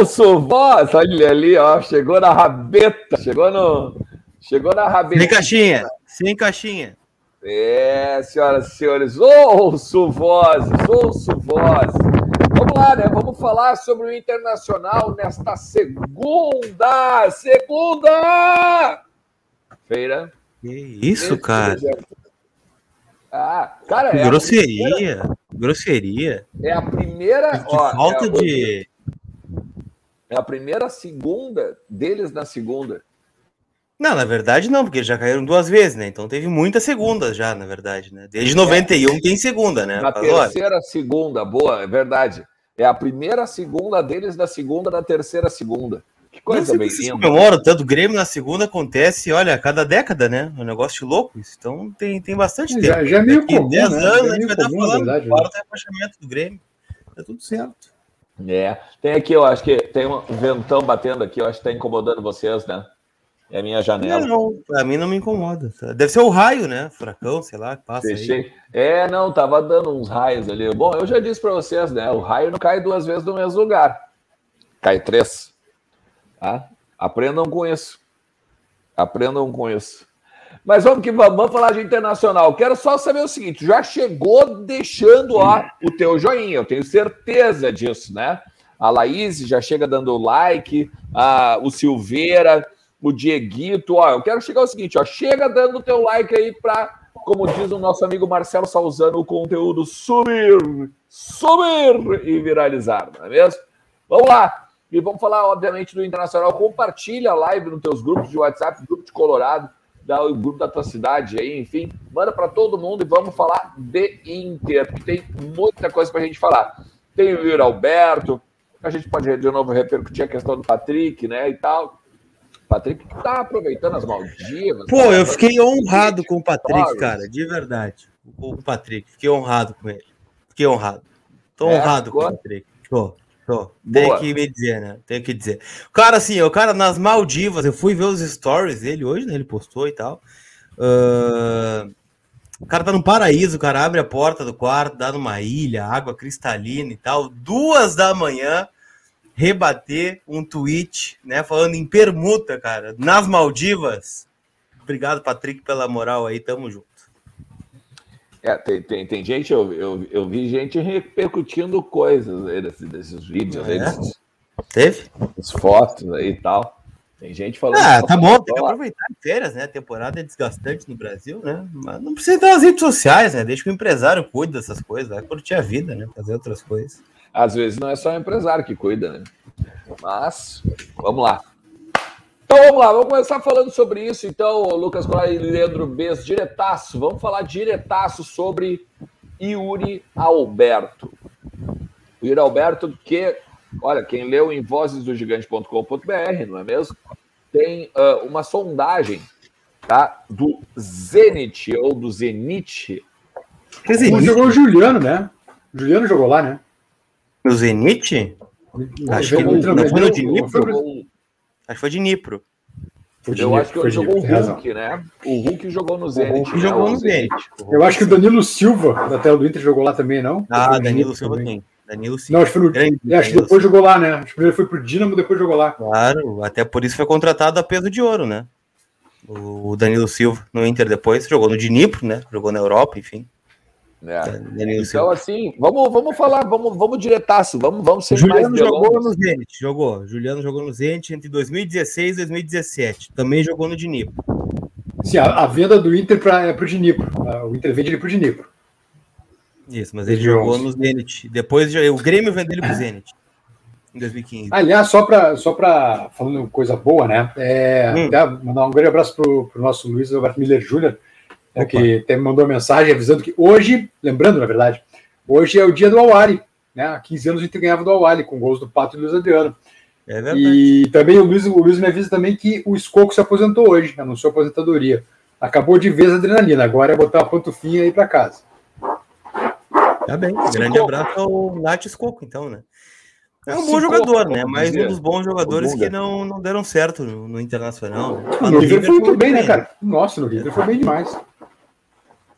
Ouço voz, olha ali, ó, chegou na rabeta, chegou no, chegou na rabeta. Sem caixinha, sem caixinha. É, senhoras e senhores, ouço vozes, ouço vozes. Vamos lá, né? Vamos falar sobre o Internacional nesta segunda, segunda feira. Que isso, cara? Ah, cara, é grosseria, primeira, grosseria. É a primeira, ó, falta é a, de é a primeira segunda deles na segunda. Não, na verdade não, porque já caíram duas vezes, né? Então teve muitas segundas já, na verdade, né? Desde 91 é. tem segunda, né? Na terceira segunda, boa, é verdade. É a primeira segunda deles da segunda da terceira segunda. Que coisa bem linda. comemora tanto Grêmio na segunda acontece, olha, a cada década, né? É um negócio louco isso. Então tem, tem bastante é, tempo. Já, já é meio comum, 10 né? anos é a gente vai estar falando verdade, do rebaixamento do Grêmio. Tá tudo certo. É. Tem aqui, eu acho que tem um ventão batendo aqui, eu acho que tá incomodando vocês, né? É a minha janela. Não, pra mim não me incomoda. Deve ser o raio, né? Furacão, sei lá, que passa Fechei. aí. É, não, tava dando uns raios ali. Bom, eu já disse para vocês, né? O raio não cai duas vezes no mesmo lugar. Cai três. Tá? Aprendam com isso. Aprendam com isso. Mas vamos que vamos, vamos falar de internacional. Quero só saber o seguinte: já chegou deixando ó, o teu joinha, eu tenho certeza disso, né? A Laís já chega dando like, a, o Silveira, o Dieguito, ó, eu quero chegar ao seguinte, ó, chega dando o teu like aí para, como diz o nosso amigo Marcelo Salzano, o conteúdo subir, subir e viralizar, não é mesmo? Vamos lá, e vamos falar, obviamente, do Internacional. Compartilha a live nos teus grupos de WhatsApp, grupo de Colorado, da, o grupo da tua cidade aí, enfim, manda para todo mundo e vamos falar de Inter, porque tem muita coisa para a gente falar. Tem o Yuri Alberto, a gente pode de novo repercutir a questão do Patrick, né, e tal. Patrick tá aproveitando as Maldivas. Pô, tá eu fiquei honrado com o Patrick, cara, de verdade. Com o Patrick, fiquei honrado com ele. Fiquei honrado. Tô é, honrado com o Patrick. Tô, tô. Tem que me dizer, né? Tem que dizer. Cara, assim, o cara nas Maldivas, eu fui ver os stories dele hoje, né? Ele postou e tal. Uh... O cara tá no paraíso, o cara abre a porta do quarto, dá numa ilha, água cristalina e tal. Duas da manhã, rebater um tweet, né, falando em permuta, cara, nas Maldivas. Obrigado, Patrick, pela moral aí, tamo junto. É, tem, tem, tem gente, eu, eu, eu vi gente repercutindo coisas aí desses, desses vídeos é. aí, desses, Teve? As fotos aí e tal. Tem gente falando. Ah, tá bom, tem que aproveitar as férias, né? A temporada é desgastante no Brasil, né? Mas não precisa dar nas redes sociais, né? Deixa que o empresário cuide dessas coisas, vai curtir a vida, né? Fazer outras coisas. Às vezes não é só o empresário que cuida, né? Mas, vamos lá. Então vamos lá, vamos começar falando sobre isso. Então, Lucas Colar e Leandro Bez, diretaço. Vamos falar diretaço sobre Yuri Alberto. O Yuri Alberto, que, olha, quem leu em vozesdogigante.com.br, não é mesmo? Tem uh, uma sondagem tá, do Zenit, ou do Zenit. Quer dizer, jogou o Juliano, né? O Juliano jogou lá, né? No Zenit? Acho que não, não foi no Dnipro. Acho que foi de Dnipro. Eu acho que ele jogou o Hulk, né? O Hulk jogou no Zenit. O Hulk jogou no Zenit. Eu acho que o Danilo Silva, da tela do Inter, jogou lá também, não? Ah, Danilo Silva também. Danilo Silva. Não, acho que, foi no... é, acho que depois jogou lá, né? Acho que primeiro foi pro Dinamo, depois jogou lá. Claro, até por isso foi contratado a peso de ouro, né? O Danilo Silva no Inter depois, jogou no Dnipro, né? Jogou na Europa, enfim. É. Então, assim, vamos, vamos falar, vamos, vamos diretaço, vamos, vamos ser Juliano mais jogou no Zenit, jogou. Juliano jogou no Zenit entre 2016 e 2017. Também jogou no Dnipro. Sim, a, a venda do Inter para é o Dnipro. O Inter vende ele para o Dnipro. Isso, mas ele jogou no Zenit. Depois o Grêmio vendeu ele para o Zenit. Em 2015. Aliás, só para só falando coisa boa, né? É, hum. mandar um grande abraço para o nosso Luiz Alberto Miller Júnior, é, que até me mandou uma mensagem avisando que hoje, lembrando na verdade, hoje é o dia do Awari, né? Há 15 anos a gente ganhava do Awari com gols do Pato e Luiz Adriano. É verdade. E também o Luiz, o Luiz me avisa também que o Escoco se aposentou hoje, anunciou aposentadoria. Acabou de vez a adrenalina, agora é botar a pantufinha aí para casa. Tá bem, grande abraço ao Nath Escoco, então, né? É um bom jogador, né? Mas um dos bons jogadores que não, não deram certo no, no Internacional. No, no River foi muito bem, né, cara? Nossa, no River foi bem demais.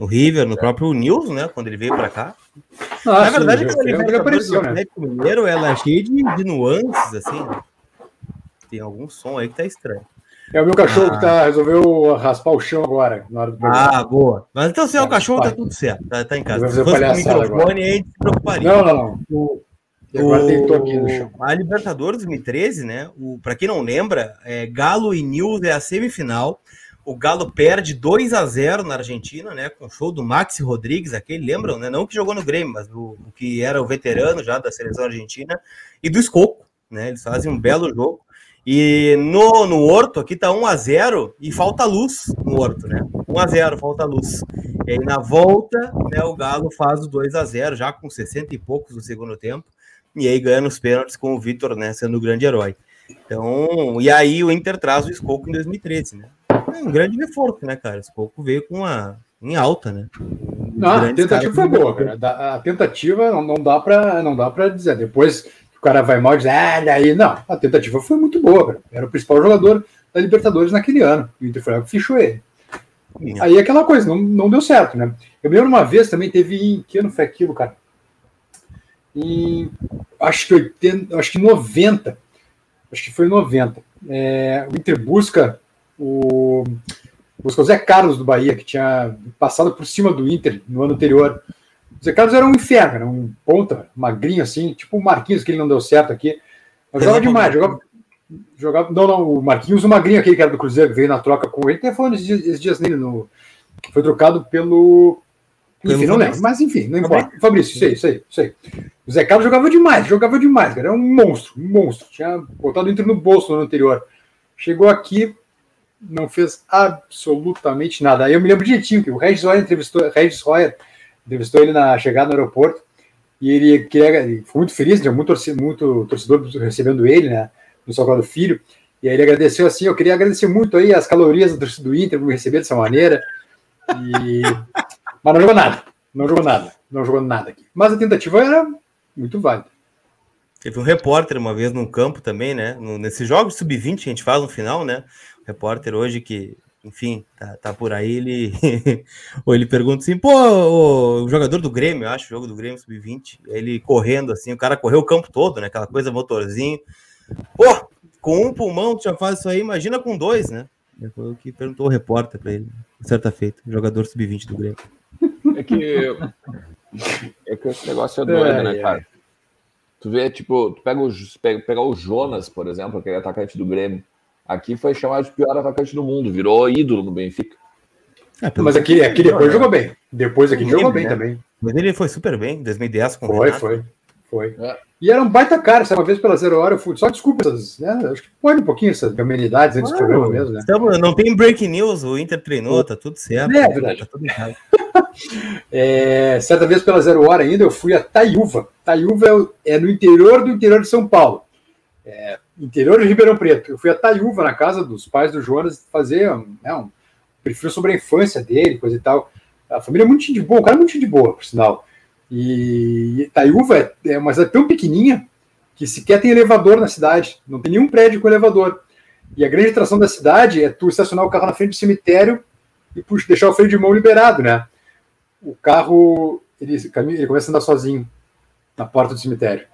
No River, no próprio News, né? Quando ele veio para cá. Ah, Na verdade, sim, ele, ele apareceu, né? Mineiro, ela é cheia de, de nuances, assim. Tem algum som aí que tá estranho. É o meu cachorro ah. que tá, resolveu raspar o chão agora, na hora do programa. Ah, boa. Mas então, se é o cachorro, tá tudo certo. Tá, tá em casa. Se fosse o microfone, agora. aí se preocuparia. Não, não, não. O, chão. A Libertadores 2013, né? O, pra quem não lembra, é, Galo e Nils é a semifinal. O Galo perde 2 a 0 na Argentina, né? Com o show do Maxi Rodrigues, aquele, lembram, né? Não que jogou no Grêmio, mas o, que era o veterano já da seleção argentina, e do Escoco, né? Eles fazem um belo jogo. E no, no Horto aqui tá 1 a 0 e falta luz no Horto, né? 1 a 0 falta luz. E aí na volta, né, o Galo faz o 2 a 0 já com 60 e poucos no segundo tempo. E aí ganha nos pênaltis com o Vitor, né, sendo o grande herói. Então, e aí o Inter traz o Escoco em 2013, né? Um grande reforço, né, cara? O Escoco veio com a em alta, né? não, a tentativa foi boa, cara. A tentativa não, não dá para não dá para dizer. Depois cara vai mal e diz, ah, daí não. A tentativa foi muito boa, cara. Era o principal jogador da Libertadores naquele ano. O Inter foi fechou ele. Aí aquela coisa, não, não deu certo, né? Eu me lembro uma vez também, teve em que ano foi aquilo, cara? Em acho que 80, acho que 90. Acho que foi 90. É, o Inter busca o busca o Zé Carlos do Bahia, que tinha passado por cima do Inter no ano anterior. O Zé Carlos era um inferno, era um ponta, magrinho assim, tipo o Marquinhos, que ele não deu certo aqui. Mas jogava demais, jogava, jogava. Não, não, o Marquinhos, o magrinho aquele que era do Cruzeiro, que veio na troca com ele, até falando esses dias, esses dias nele, no, foi trocado pelo. Enfim, não lembro, mas enfim, não importa. Fabrício, isso aí, isso aí, isso aí. O Zé Carlos jogava demais, jogava demais, cara. Era um monstro, um monstro. Tinha botado o Inter no bolso no ano anterior. Chegou aqui, não fez absolutamente nada. Eu me lembro direitinho que o Regis Royer entrevistou, Regis Royer entrevistou ele na chegada no aeroporto e ele queria, foi muito feliz, tinha muito, torcedor, muito torcedor recebendo ele, né, no Salvador Filho, e aí ele agradeceu assim, eu queria agradecer muito aí as calorias do, do Inter por me receber dessa maneira, e... mas não jogou nada, não jogou nada, não jogou nada aqui. Mas a tentativa era muito válida. Teve um repórter uma vez num campo também, né? No, nesses jogos sub-20 que a gente faz no final, né? O repórter hoje que enfim, tá, tá por aí, ele ou ele pergunta assim, pô, o, jogador do Grêmio, eu acho, o jogo do Grêmio sub-20, ele correndo assim, o cara correu o campo todo, né? Aquela coisa motorzinho. Pô, com um pulmão tu já faz isso aí, imagina com dois, né? Foi o que perguntou o repórter para ele, certa feita, jogador sub-20 do Grêmio. É que é que esse negócio é doido, é, né, cara? Tu vê, tipo, tu pega o, pega, pega o Jonas, por exemplo, aquele atacante do Grêmio Aqui foi chamado de pior atacante do mundo, virou ídolo no Benfica. É, mas aqui, aqui depois é. jogou bem. Depois aqui jogou bem né? também. Mas ele foi super bem, em 2010 com Foi, foi. Foi. É. E era um baita cara, sabe? Uma vez pela zero hora, eu fui. Só desculpa essas, né? Acho que pode um pouquinho essas amenidades antes do programa mesmo, né? Estamos, não tem breaking news, o Inter treinou, tá tudo certo. É, verdade. Tá tudo é, certa vez pela zero hora ainda, eu fui a Taiúva. Taiúva é, é no interior do interior de São Paulo. É, interior de Ribeirão Preto. Eu fui a Taiúva, na casa dos pais do Jonas, fazer né, um perfil sobre a infância dele, coisa e tal. A família é muito de boa, o cara é muito de boa, por sinal. E Taiúva é uma cidade tão pequenininha que sequer tem elevador na cidade, não tem nenhum prédio com elevador. E a grande atração da cidade é tu estacionar o carro na frente do cemitério e puxa, deixar o freio de mão liberado, né? O carro, ele, ele começa a andar sozinho na porta do cemitério.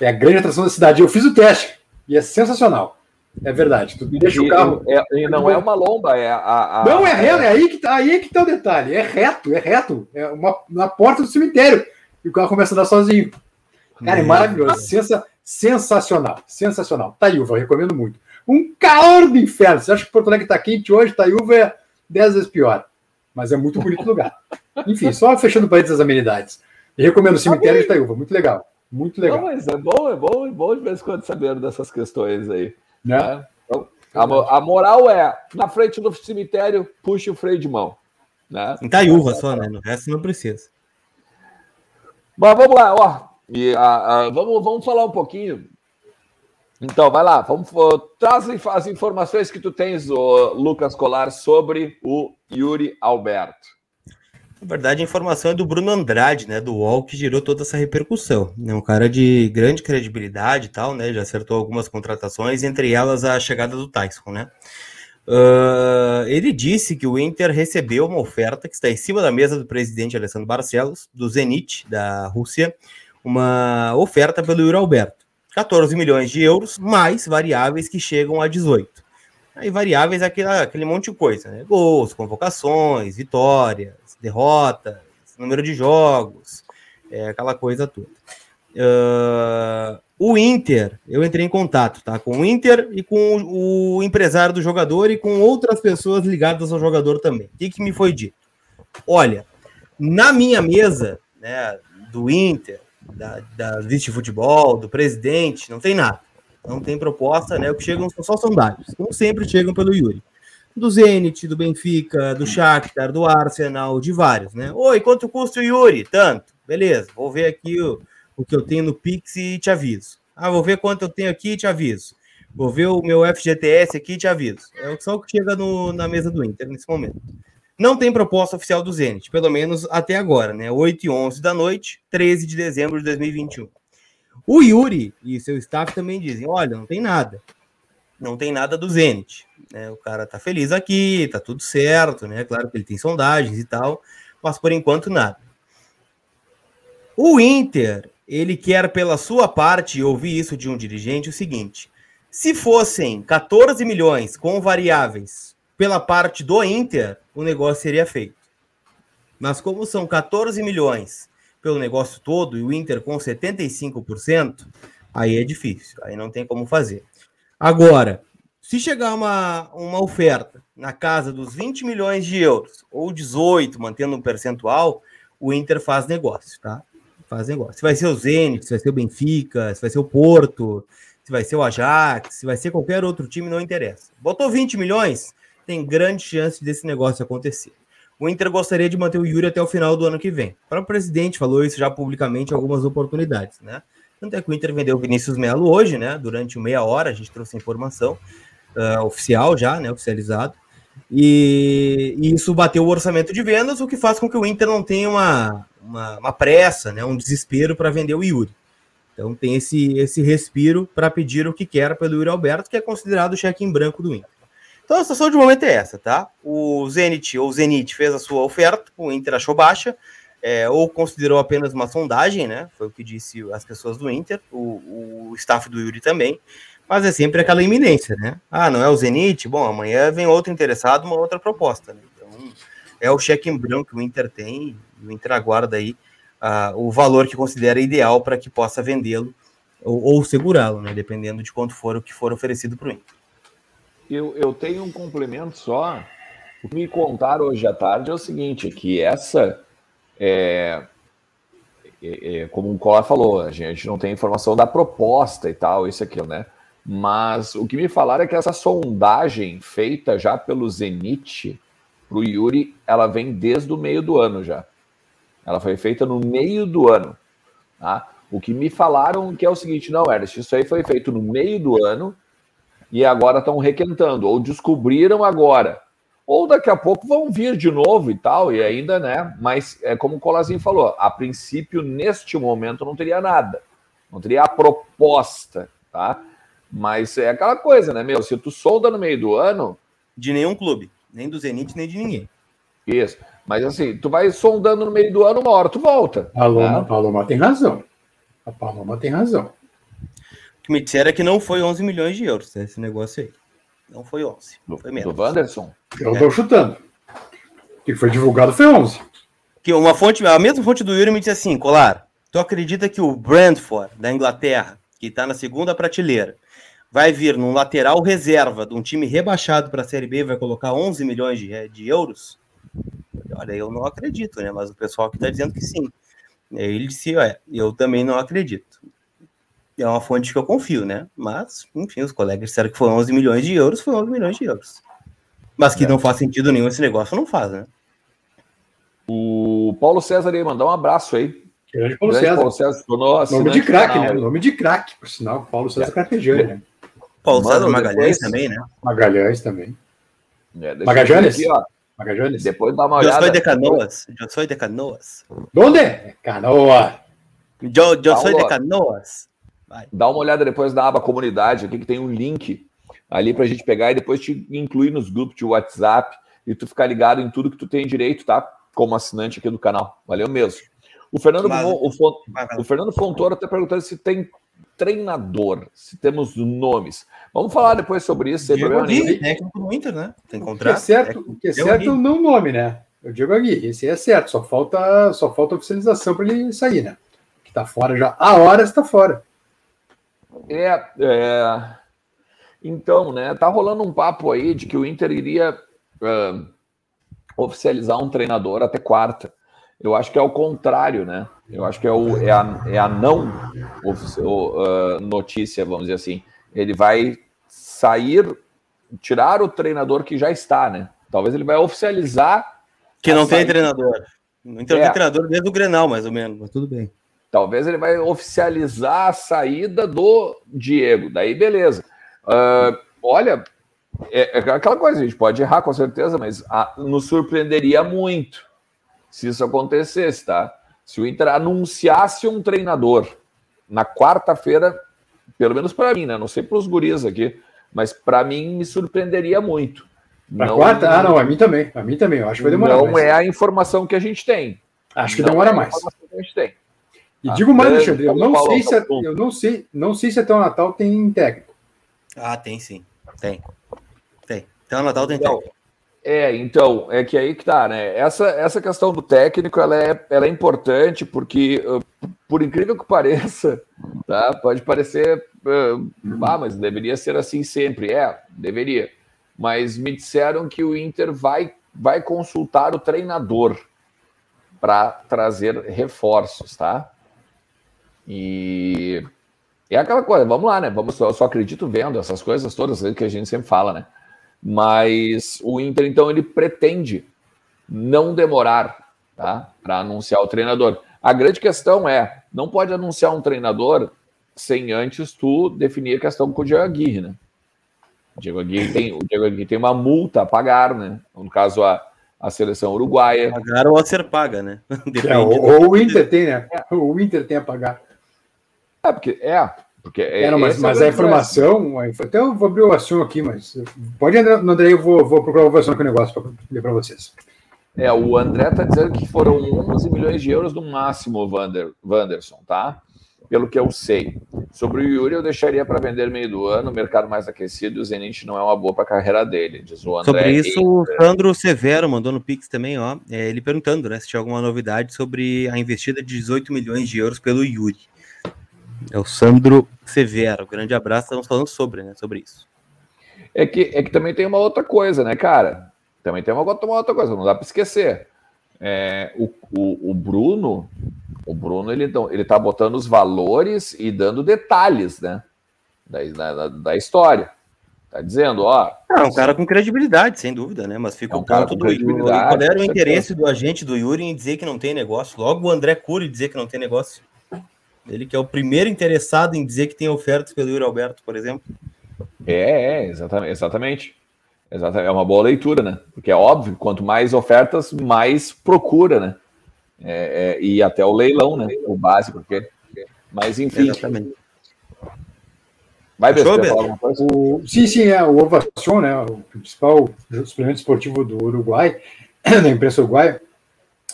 É a grande atração da cidade. Eu fiz o teste e é sensacional. É verdade. Tu deixa e, o carro. É, não é uma lomba, é a. a não, é reto, é aí que, tá, aí é que tá o detalhe. É reto, é reto. É uma, na porta do cemitério. E o carro começa a andar sozinho. Cara, é maravilhoso. Sensa, sensacional. Sensacional. Taiúva, eu recomendo muito. Um calor do inferno. Você acha que Porto Alegre tá quente hoje? Taiúva é 10 vezes pior. Mas é muito bonito lugar. Enfim, só fechando parênteses das amenidades. E recomendo o cemitério de Taiúva, muito legal. Muito legal. Não, mas é bom, é bom, é bom de vez em quando saber dessas questões aí. Né? né? Então, a, a, moral é, na frente do cemitério, puxe o freio de mão. Né? Em Taiúva só, né? No resto não precisa. Mas vamos lá, ó. E, a, a, vamos, vamos falar um pouquinho. Então, vai lá, vamos, traz as informações que tu tens, Lucas Colar, sobre o Yuri Alberto. Na verdade, a informação é do Bruno Andrade, né, do UOL, que gerou toda essa repercussão. É um cara de grande credibilidade e tal, né, já acertou algumas contratações, entre elas a chegada do Tyson, né. Uh, ele disse que o Inter recebeu uma oferta que está em cima da mesa do presidente Alessandro Barcelos, do Zenit, da Rússia, uma oferta pelo Yuri Alberto. 14 milhões de euros, mais variáveis que chegam a 18. Aí variáveis é aquele, aquele monte de coisa, né? Gols, convocações, vitórias, derrotas, número de jogos, é, aquela coisa toda. Uh, o Inter, eu entrei em contato, tá? Com o Inter e com o empresário do jogador e com outras pessoas ligadas ao jogador também. O que, que me foi dito? Olha, na minha mesa, né, do Inter, da, da vice-futebol, do presidente, não tem nada. Não tem proposta, né? O que chegam são só sondagens, como sempre chegam pelo Yuri. Do Zenit, do Benfica, do Shakhtar, do Arsenal, de vários, né? Oi, quanto custa o Yuri? Tanto. Beleza, vou ver aqui o o que eu tenho no Pix e te aviso. Ah, vou ver quanto eu tenho aqui e te aviso. Vou ver o meu FGTS aqui e te aviso. É só o que chega no, na mesa do Inter nesse momento. Não tem proposta oficial do Zenit, pelo menos até agora, né? 8 e 11 da noite, 13 de dezembro de 2021. O Yuri e seu staff também dizem: olha, não tem nada. Não tem nada do Zenit. Né? O cara tá feliz aqui, tá tudo certo, né? Claro que ele tem sondagens e tal, mas por enquanto nada. O Inter ele quer, pela sua parte, e ouvi isso de um dirigente, o seguinte: se fossem 14 milhões com variáveis pela parte do Inter, o negócio seria feito. Mas como são 14 milhões pelo negócio todo e o Inter com 75%, aí é difícil, aí não tem como fazer. Agora, se chegar uma, uma oferta na casa dos 20 milhões de euros, ou 18, mantendo um percentual, o Inter faz negócio, tá? faz negócio. Se vai ser o Zenit, se vai ser o Benfica, se vai ser o Porto, se vai ser o Ajax, se vai ser qualquer outro time, não interessa. Botou 20 milhões, tem grande chance desse negócio acontecer. O Inter gostaria de manter o Yuri até o final do ano que vem. O próprio presidente falou isso já publicamente em algumas oportunidades, né? Tanto é que o Inter vendeu o Vinícius Melo hoje, né? Durante meia hora, a gente trouxe informação uh, oficial já, né? Oficializado. E, e, isso bateu o orçamento de vendas, o que faz com que o Inter não tenha uma, uma, uma pressa, né, um desespero para vender o Yuri. Então tem esse, esse respiro para pedir o que quer pelo Yuri Alberto, que é considerado o cheque em branco do Inter. Então a situação de momento é essa, tá? O Zenit ou Zenit fez a sua oferta, o Inter achou baixa, é, ou considerou apenas uma sondagem, né? Foi o que disse as pessoas do Inter, o, o staff do Yuri também. Mas é sempre aquela iminência, né? Ah, não é o Zenit? Bom, amanhã vem outro interessado, uma outra proposta. Né? Então, é o cheque em branco que o Inter tem, e o Inter aguarda aí uh, o valor que considera ideal para que possa vendê-lo ou, ou segurá-lo, né? Dependendo de quanto for o que for oferecido para o Inter. Eu, eu tenho um complemento só. O que me contaram hoje à tarde é o seguinte: que essa é, é, é, como o Colar falou, a gente não tem informação da proposta e tal, isso aqui, né? Mas o que me falaram é que essa sondagem feita já pelo Zenit para o Yuri, ela vem desde o meio do ano já. Ela foi feita no meio do ano. Tá? O que me falaram que é o seguinte, não, Ernest, isso aí foi feito no meio do ano e agora estão requentando, ou descobriram agora. Ou daqui a pouco vão vir de novo e tal, e ainda, né? Mas é como o Colazinho falou, a princípio, neste momento, não teria nada. Não teria a proposta, tá? Mas é aquela coisa, né, meu? Se tu solda no meio do ano. De nenhum clube, nem do Zenit, nem de ninguém. Isso. Mas assim, tu vai sondando no meio do ano, uma hora tu volta. A Paloma, né? Paloma tem razão. A Paloma tem razão. O que me disseram é que não foi 11 milhões de euros esse negócio aí. Não foi 11. Foi menos. Do Wanderson? Eu estou é. chutando. O que foi divulgado foi 11. Que uma fonte, a mesma fonte do Yuri me disse assim, Colar, tu acredita que o Brentford, da Inglaterra, que está na segunda prateleira, vai vir num lateral reserva de um time rebaixado para a Série B vai colocar 11 milhões de, de euros? Olha, eu não acredito, né? Mas o pessoal que está dizendo que sim. Ele disse, é, eu também não acredito. É uma fonte que eu confio, né? Mas, enfim, os colegas disseram que foi 11 milhões de euros, foi 11 milhões de euros. Mas que é. não faz sentido nenhum esse negócio, não faz, né? O Paulo César aí mandar um abraço aí. Grande Paulo Grande César. Paulo César Nome de craque, né? Nome de craque, por sinal. Paulo César é. Carpejani, né? Paulo Mano, César Magalhães depois... também, né? Magalhães também. É, Magalhães? Aqui, ó. Magalhães? Depois dá uma olhada. Eu sou de Canoas. Eu sou de Canoas. Onde? Canoa. Eu, eu sou de Canoas. Vai. Dá uma olhada depois na aba comunidade aqui que tem um link ali para a gente pegar e depois te incluir nos grupos de WhatsApp e tu ficar ligado em tudo que tu tem direito, tá? Como assinante aqui do canal. Valeu mesmo. O Fernando, Mas, o, Fon, o Fernando Fontoura está perguntando se tem treinador, se temos nomes. Vamos falar depois sobre isso. Diego Aguirre, técnico do Inter, né? Tem contrato. O que é certo, o que é certo é não nome, né? Eu digo aqui, esse é certo, só falta, só falta oficialização para ele sair, né? Que tá fora já. A hora está fora. É, é, então, né? Tá rolando um papo aí de que o Inter iria uh, oficializar um treinador até quarta. Eu acho que é o contrário, né? Eu acho que é, o, é, a, é a não uh, notícia, vamos dizer assim. Ele vai sair, tirar o treinador que já está, né? Talvez ele vai oficializar. Que não tem treinador. Não tem é. treinador desde o Grenal, mais ou menos, mas tudo bem. Talvez ele vai oficializar a saída do Diego. Daí, beleza. Uh, olha, é, é, aquela coisa, a gente pode errar com certeza, mas a, nos surpreenderia muito se isso acontecesse, tá? Se o Inter anunciasse um treinador na quarta-feira, pelo menos para mim, né? Não sei para os guris aqui, mas para mim me surpreenderia muito. Na quarta? Ah, não, a mim também. A mim também. Eu acho que vai demorar. Não mais. é a informação que a gente tem. Acho que não demora é mais. Que a gente tem. E ah, digo mais, Alexandre, eu não sei se eu não sei, não sei se até o Natal tem técnico. Ah, tem sim. Tem. Tem. Até o Natal tem então, técnico. É, então, é que aí que tá, né? Essa, essa questão do técnico, ela é, ela é importante porque, por incrível que pareça, tá? Pode parecer, ah, mas deveria ser assim sempre. É, deveria. Mas me disseram que o Inter vai, vai consultar o treinador para trazer reforços, tá? E é aquela coisa, vamos lá, né? Vamos, eu só acredito vendo essas coisas todas que a gente sempre fala, né? Mas o Inter, então, ele pretende não demorar tá, para anunciar o treinador. A grande questão é: não pode anunciar um treinador sem antes tu definir a questão com o Diego Aguirre, né? O Diego Aguirre tem, o Diego Aguirre tem uma multa a pagar, né? No caso, a, a seleção uruguaia. Pagar ou a ser paga, né? É, ou, ou, o Inter tem, né? O Inter tem a pagar. É, porque é, porque é, não, mas, mas é a informação, até eu vou abrir o assunto aqui, mas pode entrar no André, eu vou, vou procurar o versão aqui o negócio para ler para vocês. É, o André está dizendo que foram 11 milhões de euros no máximo, Vander, Wanderson, tá? Pelo que eu sei. Sobre o Yuri, eu deixaria para vender meio do ano, mercado mais aquecido, e o Zenit não é uma boa para a carreira dele, diz o André. Sobre isso, o Sandro Severo mandou no Pix também, ó, é, ele perguntando, né, se tinha alguma novidade sobre a investida de 18 milhões de euros pelo Yuri. É o Sandro Severo. Grande abraço, estamos falando sobre, né? Sobre isso. É que, é que também tem uma outra coisa, né, cara? Também tem uma, uma outra coisa, não dá para esquecer. É, o, o, o, Bruno, o Bruno, ele, ele tá botando os valores e dando detalhes, né? Da, da, da história. Tá dizendo, ó. É um cara com credibilidade, sem dúvida, né? Mas fica é um o ponto do Yuri. Qual era o interesse do agente do Yuri em dizer que não tem negócio? Logo o André Cury dizer que não tem negócio. Ele que é o primeiro interessado em dizer que tem ofertas pelo Yuri Alberto, por exemplo. É, é exatamente, exatamente. Exatamente. É uma boa leitura, né? Porque é óbvio, quanto mais ofertas, mais procura, né? É, é, e até o leilão, né? O básico, porque. Mas enfim. Exatamente. Vai ver o, Sim, sim, é o Ovacion, né? O principal suplemento esportivo do Uruguai, da imprensa uruguaia,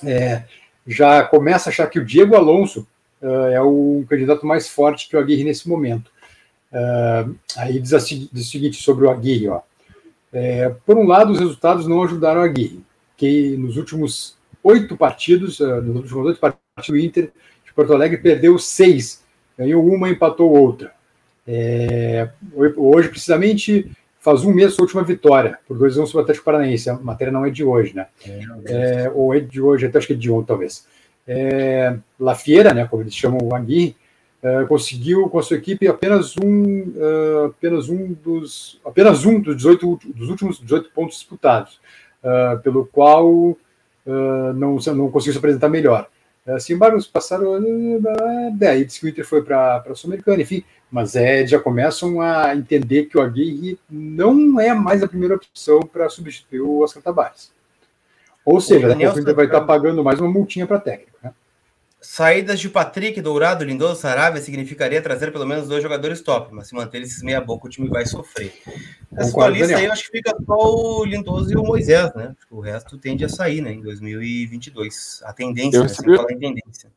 é, já começa a achar que o Diego Alonso é o candidato mais forte que o Aguirre nesse momento. Uh, aí diz, o seguinte sobre o Aguirre, ó. É, por um lado, os resultados não ajudaram o Aguirre, que nos últimos oito partidos, nos últimos oito partidos do Inter de Porto Alegre perdeu seis, ganhou uma, empatou outra. É, hoje, precisamente, faz um mês a última vitória, por 2 anos sobre o Atlético Paranaense. A matéria não é de hoje, né? É, é, ou é de hoje, até acho que é de ontem, talvez é, Lafiera, né, como eles chamam o Aguirre, é, conseguiu com a sua equipe apenas um, uh, apenas um dos apenas um dos 18 dos últimos 18 pontos disputados, uh, pelo qual uh, não não conseguiu se apresentar melhor. Assim, embargo, passaram daí disse que o Inter foi para a Sul-Americana, enfim, mas é, já começam a entender que o Aguirre não é mais a primeira opção para substituir o Oscar Tabares. Ou seja, daqui a pouco vai estar pagando mais uma multinha para técnico. Né? Saídas de Patrick, Dourado, Lindoso, Sarabia significaria trazer pelo menos dois jogadores top, mas se manter esses meia boca, o time vai sofrer. Essa tua lista aí, eu acho que fica só o Lindoso e o Moisés, né? O resto tende a sair, né? Em 2022. A tendência, eu né? recebi, né? tendência.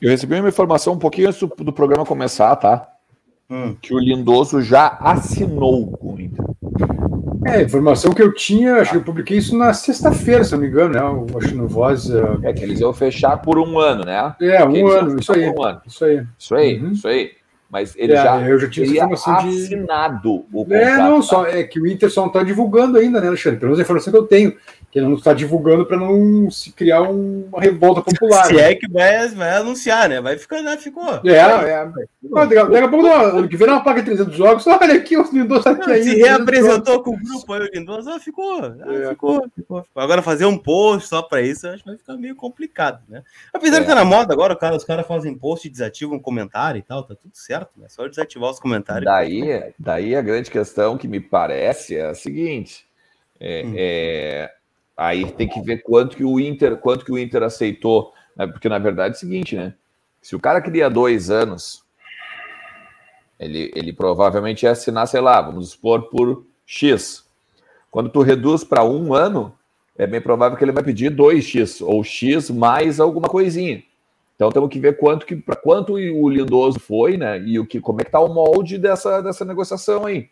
Eu recebi uma informação um pouquinho antes do programa começar, tá? Hum. Que o Lindoso já assinou com o Inter. É, informação que eu tinha, acho que eu publiquei isso na sexta-feira, se não me engano, né? Eu acho no Voz. Uh... É que eles iam fechar por um ano, né? É, um ano, isso aí, um ano, isso aí. Isso aí. Uhum. Isso aí mas ele é, já, eu já tinha teria assinado de... o contrato. É, não, só, é que o Inter só não está divulgando ainda, né, Alexandre? Pelo menos a informação que eu tenho, que ele não está divulgando para não se criar uma revolta popular. se né? é que vai, vai anunciar, né? Vai ficar, né? Ficou. É, é. daqui, a pouco, ano que vem, uma de 300 jogos, olha aqui, o Lindoso aqui aí. Se reapresentou com o grupo aí, o Lindoso, ah, ficou, ah, é. ficou, ficou. Agora fazer um post só para isso, acho que vai ficar meio complicado, né? Apesar é. de estar tá na moda agora, cara, os caras fazem post e desativam comentário e tal, tá tudo certo, né? Só desativar os comentários. Daí, daí a grande questão que me parece é a seguinte: é, hum. é, aí tem que ver quanto que o Inter, quanto que o Inter aceitou, né? porque na verdade é o seguinte, né? Se o cara queria dois anos, ele, ele provavelmente ia assinar, sei lá, vamos supor, por X. Quando tu reduz para um ano, é bem provável que ele vai pedir 2x ou x mais alguma coisinha. Então temos que ver quanto que para quanto o Lindoso foi, né? E o que como é que tá o molde dessa, dessa negociação aí.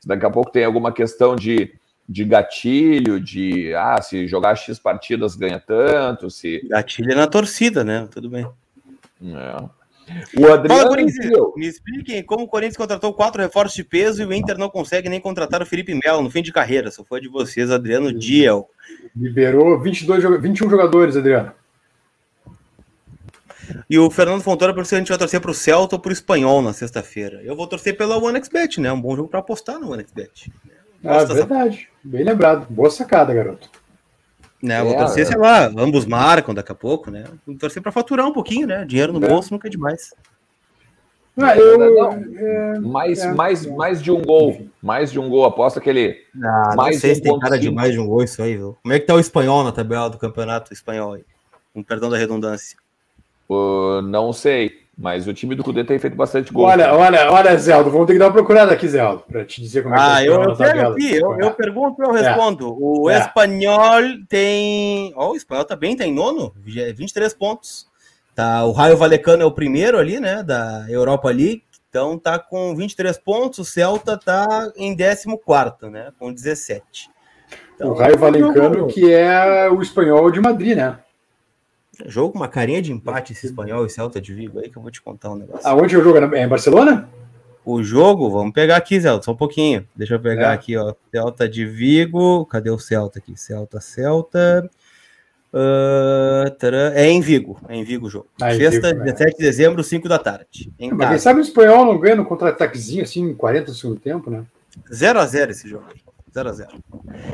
Se daqui a pouco tem alguma questão de, de gatilho, de ah, se jogar X partidas ganha tanto, se. Gatilho é na torcida, né? Tudo bem. É. O Adriano Fala, me expliquem como o Corinthians contratou quatro reforços de peso e o Inter não consegue nem contratar o Felipe Melo no fim de carreira. Só foi de vocês, Adriano Diel. Liberou 22, 21 jogadores, Adriano. E o Fernando Fontoura perguntou se a gente vai torcer para o Celta ou para o Espanhol na sexta-feira. Eu vou torcer pela OneXBet, né? Um bom jogo para apostar no OneXBet. Ah, verdade. Essa... Bem lembrado. Boa sacada, garoto. Né, vou é, torcer, é. sei lá, ambos marcam daqui a pouco, né? Vou torcer para faturar um pouquinho, né? Dinheiro no é. bolso nunca é demais. Ah, eu, não, é, mais, é, mais, mais de um gol. Mais de um gol. Aposta que ele. Ah, mais não sei se tem cara de mais de um gol isso aí, viu? Como é que tá o espanhol na tabela do campeonato espanhol aí? Com perdão da redundância. Uh, não sei, mas o time do Cudê tem feito bastante gol. Olha, olha, olha, Zeldo, vamos ter que dar uma procurada aqui, Zeldo, para te dizer como é que ah, eu, eu aqui, eu, eu pergunto, eu é. respondo. É. O é. espanhol tem. Ó, oh, o espanhol tá bem, tá em nono, 23 pontos. Tá, o Raio Valecano é o primeiro ali, né, da Europa League. Então tá com 23 pontos, o Celta tá em 14, né, com 17. Então, o Raio Valecano, que é o espanhol de Madrid, né? Jogo com uma carinha de empate esse espanhol e Celta de Vigo aí que eu vou te contar um negócio. Aonde é o jogo? É em Barcelona? O jogo, vamos pegar aqui, Celta, só um pouquinho. Deixa eu pegar é. aqui, ó. Celta de Vigo. Cadê o Celta aqui? Celta, Celta. Uh, é em Vigo, é em Vigo o jogo. Ah, Sexta, Vigo, 17 é. de dezembro, 5 da tarde. Em Mas quem sabe o espanhol não ganha no contra-ataquezinho assim, em 40 do segundo tempo, né? 0x0 esse jogo. 0 a 0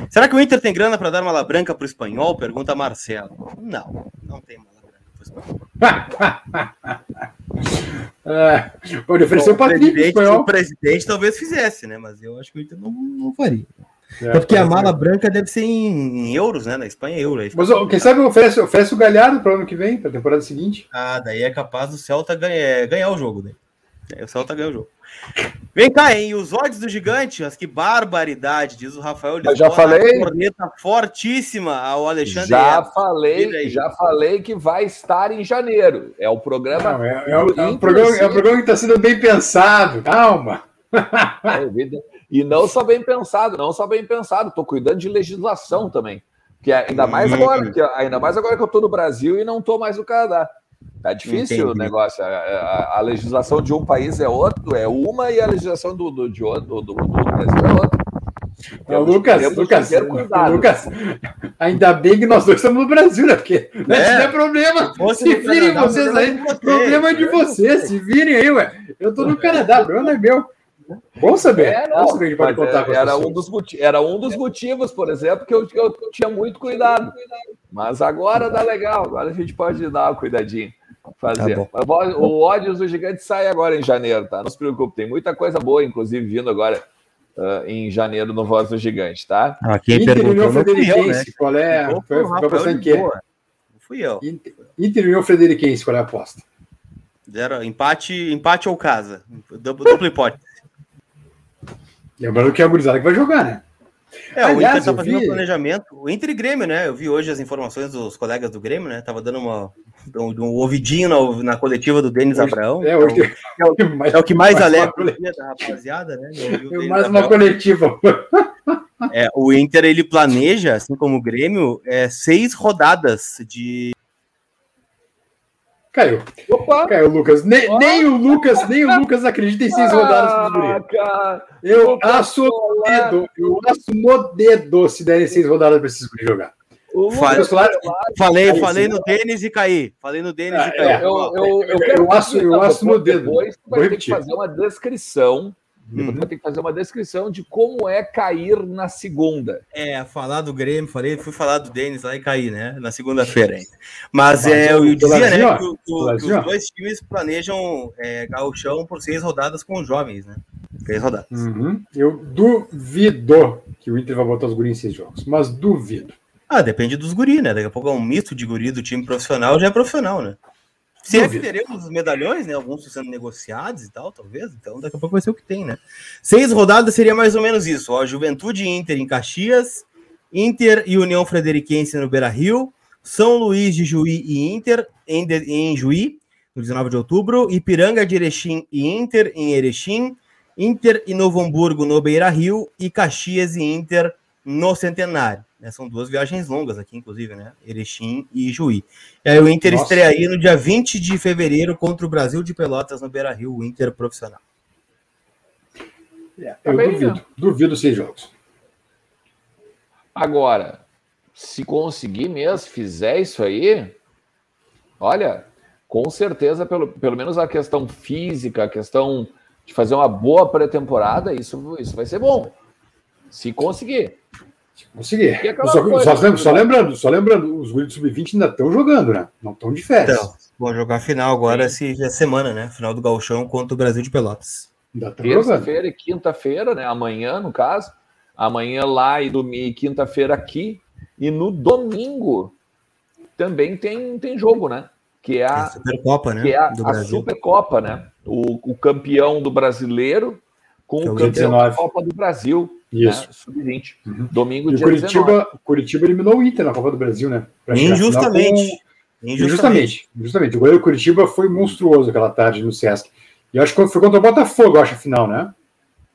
Será que o Inter tem grana para dar mala branca para o espanhol? Pergunta Marcelo. Não, não tem mala branca para o espanhol. é, pode oferecer o Patrick. Presidente, o presidente talvez fizesse, né? Mas eu acho que o Inter não, não faria. É, porque a mala branca deve ser em, euros, né? Na Espanha é euro. Mas quem sabe oferece, oferece o Galhardo para o ano que vem, para a temporada seguinte. Ah, daí é capaz do Celta ganhar, ganhar o jogo. Né? o Celta ganha o jogo. Vem cá, hein? Os odds do gigante, mas que barbaridade, diz o Rafael Lisboa. Eu já falei. Corneta fortíssima ao Alexandre. Já falei, já falei que vai estar em janeiro. É o programa. Não, é, é, o, é, o programa é o programa que está sendo bem pensado. Calma. É, e não só bem pensado, não só bem pensado. Estou cuidando de legislação também. Que ainda mais agora, que, ainda mais agora que eu estou no Brasil e não estou mais no Canadá. Tá difícil Entendi. o negócio. A, a, a, legislação de um país é outro, é uma, e a legislação do, do, de outro, do, do, do Brasil é outra. Então, Lucas, Lucas, Lucas, ainda bem que nós dois estamos no Brasil, né? Porque é. não é problema. Se virem vocês aí, problema é de vocês, se virem aí, ué. Eu tô no Canadá, o problema é meu. Bom saber. É, não, Bom saber pode contar é, era, um dos era um dos motivos, por exemplo, que eu, que eu tinha muito cuidado. Mas agora dá legal, agora a gente pode dar uma cuidadinho fazer. Tá o ódio do gigante sai agora em janeiro, tá? Não se preocupe, tem muita coisa boa, inclusive, vindo agora uh, em janeiro no Voz do Gigante, tá? Ah, quem Inter União Frederiquense, né? qual é? Foi, foi, foi que é? Fui eu. Inter União Frederiquense, qual é a aposta? Zero, empate, empate ou casa? Duplo hipótese. Lembrando que é a gurizada que vai jogar, né? É, Aliás, o Inter tá fazendo vi... um planejamento. O Inter e Grêmio, né? Eu vi hoje as informações dos colegas do Grêmio, né? Tava dando uma, um, um ouvidinho na, na, coletiva do Denis Abraão. É, hoje, é, o, é, o, mais, é o que mais, mais alegra da rapaziada, né? Mais uma coletiva. É, o Inter ele planeja, assim como o Grêmio, é, seis rodadas de Caiu. Opa! Caiu o Lucas. Ne, nem o Lucas, nem o Lucas acredita em seis rodadas pro Eu aço no dedo, eu aço no dedo se derem seis rodadas para esses guri jogar. Falei, falei, falei no Denis e caí. Falei no Denis ah, e caí. É, eu, eu, eu, eu, aço, eu aço no dedo. Depois vai ter que fazer uma descrição Uhum. Vou ter que fazer uma descrição de como é cair na segunda. É, falar do Grêmio, falei, fui falar do Denis lá e cair, né? Na segunda-feira ainda. Mas, Mas é, eu dizia, né, que, que, que, os dois times planejam é, gauchão por seis rodadas com os jovens, né? Seis rodadas. Uhum. Eu duvido que o Inter vai botar os guris em seis jogos, mas duvido. Ah, depende dos guris, né? Daqui a pouco é um misto de guri do time profissional, já é profissional, né? Se é que teremos os medalhões, né? Alguns sendo negociados e tal, talvez. Então, daqui a pouco vai ser o que tem, né? Seis rodadas seria mais ou menos isso. Ó, Juventude Inter em Caxias, Inter e União Frederiquense no Beira Rio, São Luís de Juí e Inter em, de, em Juí, no 19 de outubro, Ipiranga de Erechim e Inter em Erechim, Inter e Novo Hamburgo no Beira Rio e Caxias e Inter no Centenário. Né? São duas viagens longas aqui, inclusive, né? Erechim e Juí. E aí o Inter Nossa. estreia aí no dia 20 de fevereiro contra o Brasil de Pelotas no Beira Rio, o Inter profissional. É, eu tá duvido, né? duvido seis jogos. Agora, se conseguir mesmo, fizer isso aí, olha, com certeza, pelo, pelo menos a questão física, a questão de fazer uma boa pré-temporada, isso, isso vai ser bom. Se conseguir. Conseguir. Só, coisa, só, só, lembrando, só lembrando, os guris sub-20 ainda estão jogando, né? Não estão de férias. Então, vão jogar final agora, se é semana, né? Final do Galchão contra o Brasil de Pelotas. Terça-feira e quinta-feira, né? Amanhã, no caso. Amanhã lá e domingo e quinta-feira aqui. E no domingo também tem, tem jogo, né? Que é a, Supercopa, né? Que é a, a Supercopa, né? O, o campeão do brasileiro com é o, o campeão 19. da Copa do Brasil. Isso. Né? Sub-20. Uhum. Domingo, e dia Curitiba, 19. Curitiba eliminou o Inter na Copa do Brasil, né? Injustamente. Com... Injustamente. Injustamente. O goleiro Curitiba foi monstruoso aquela tarde no Sesc. E acho que foi contra o Botafogo, acho, a final, né?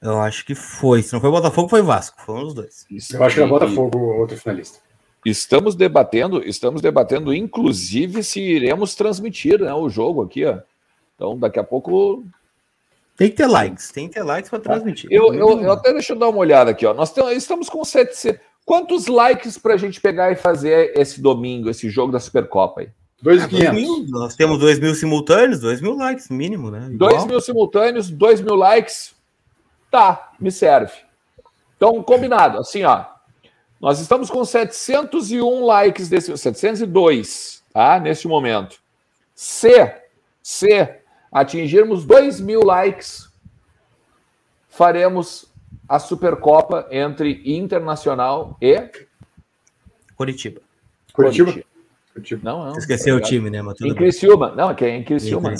Eu acho que foi. Se não foi Botafogo, foi Vasco. Foi um dos dois. Isso. Eu acho que era Botafogo, outro finalista. Estamos debatendo, estamos debatendo, inclusive, se iremos transmitir né, o jogo aqui, ó. Então, daqui a pouco tem que ter likes, tem que ter likes para transmitir. Eu, eu, eu, até deixa eu dar uma olhada aqui, ó. Nós temos, estamos com 700. Quantos likes para a gente pegar e fazer esse domingo, esse jogo da Supercopa aí? 2.500. Ah, nós temos 2 mil simultâneos, 2 mil likes, mínimo, né? 2 mil simultâneos, 2 mil likes. Tá, me serve. Então, combinado. Assim, ó. Nós estamos com 701 likes desse. 702, tá? Neste momento. Se, se atingirmos 2 mil likes, faremos a Supercopa entre Internacional e Curitiba. Curitiba? Curitiba. Não, não. Esqueceu o time, né? Mas em Criciúma. Não, que é em Criciúma.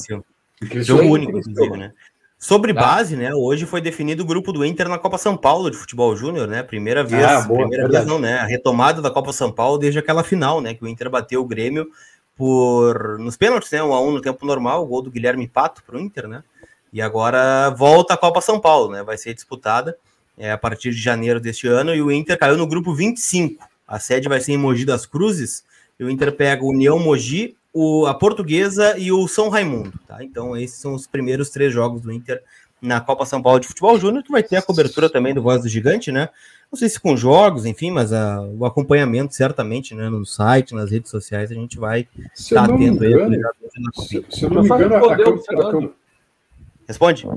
Jogo único, inclusive, né? Sobre tá. base, né? Hoje foi definido o grupo do Inter na Copa São Paulo de futebol júnior, né? Primeira vez, ah, boa, primeira vez não, né? A retomada da Copa São Paulo desde aquela final, né? Que o Inter bateu o Grêmio por nos pênaltis, né? Um a um no tempo normal, o gol do Guilherme Pato para o Inter, né? E agora volta a Copa São Paulo, né? Vai ser disputada é, a partir de janeiro deste ano e o Inter caiu no grupo 25. A sede vai ser em Mogi das Cruzes. E o Inter pega o União Mogi, o, a Portuguesa e o São Raimundo, tá? Então esses são os primeiros três jogos do Inter na Copa São Paulo de Futebol Júnior, que vai ter a cobertura também do Voz do Gigante, né? Não sei se com jogos, enfim, mas a, o acompanhamento certamente, né, no site, nas redes sociais, a gente vai estar tá atento aí. Se, se eu não me engano, a, a, a, Responde.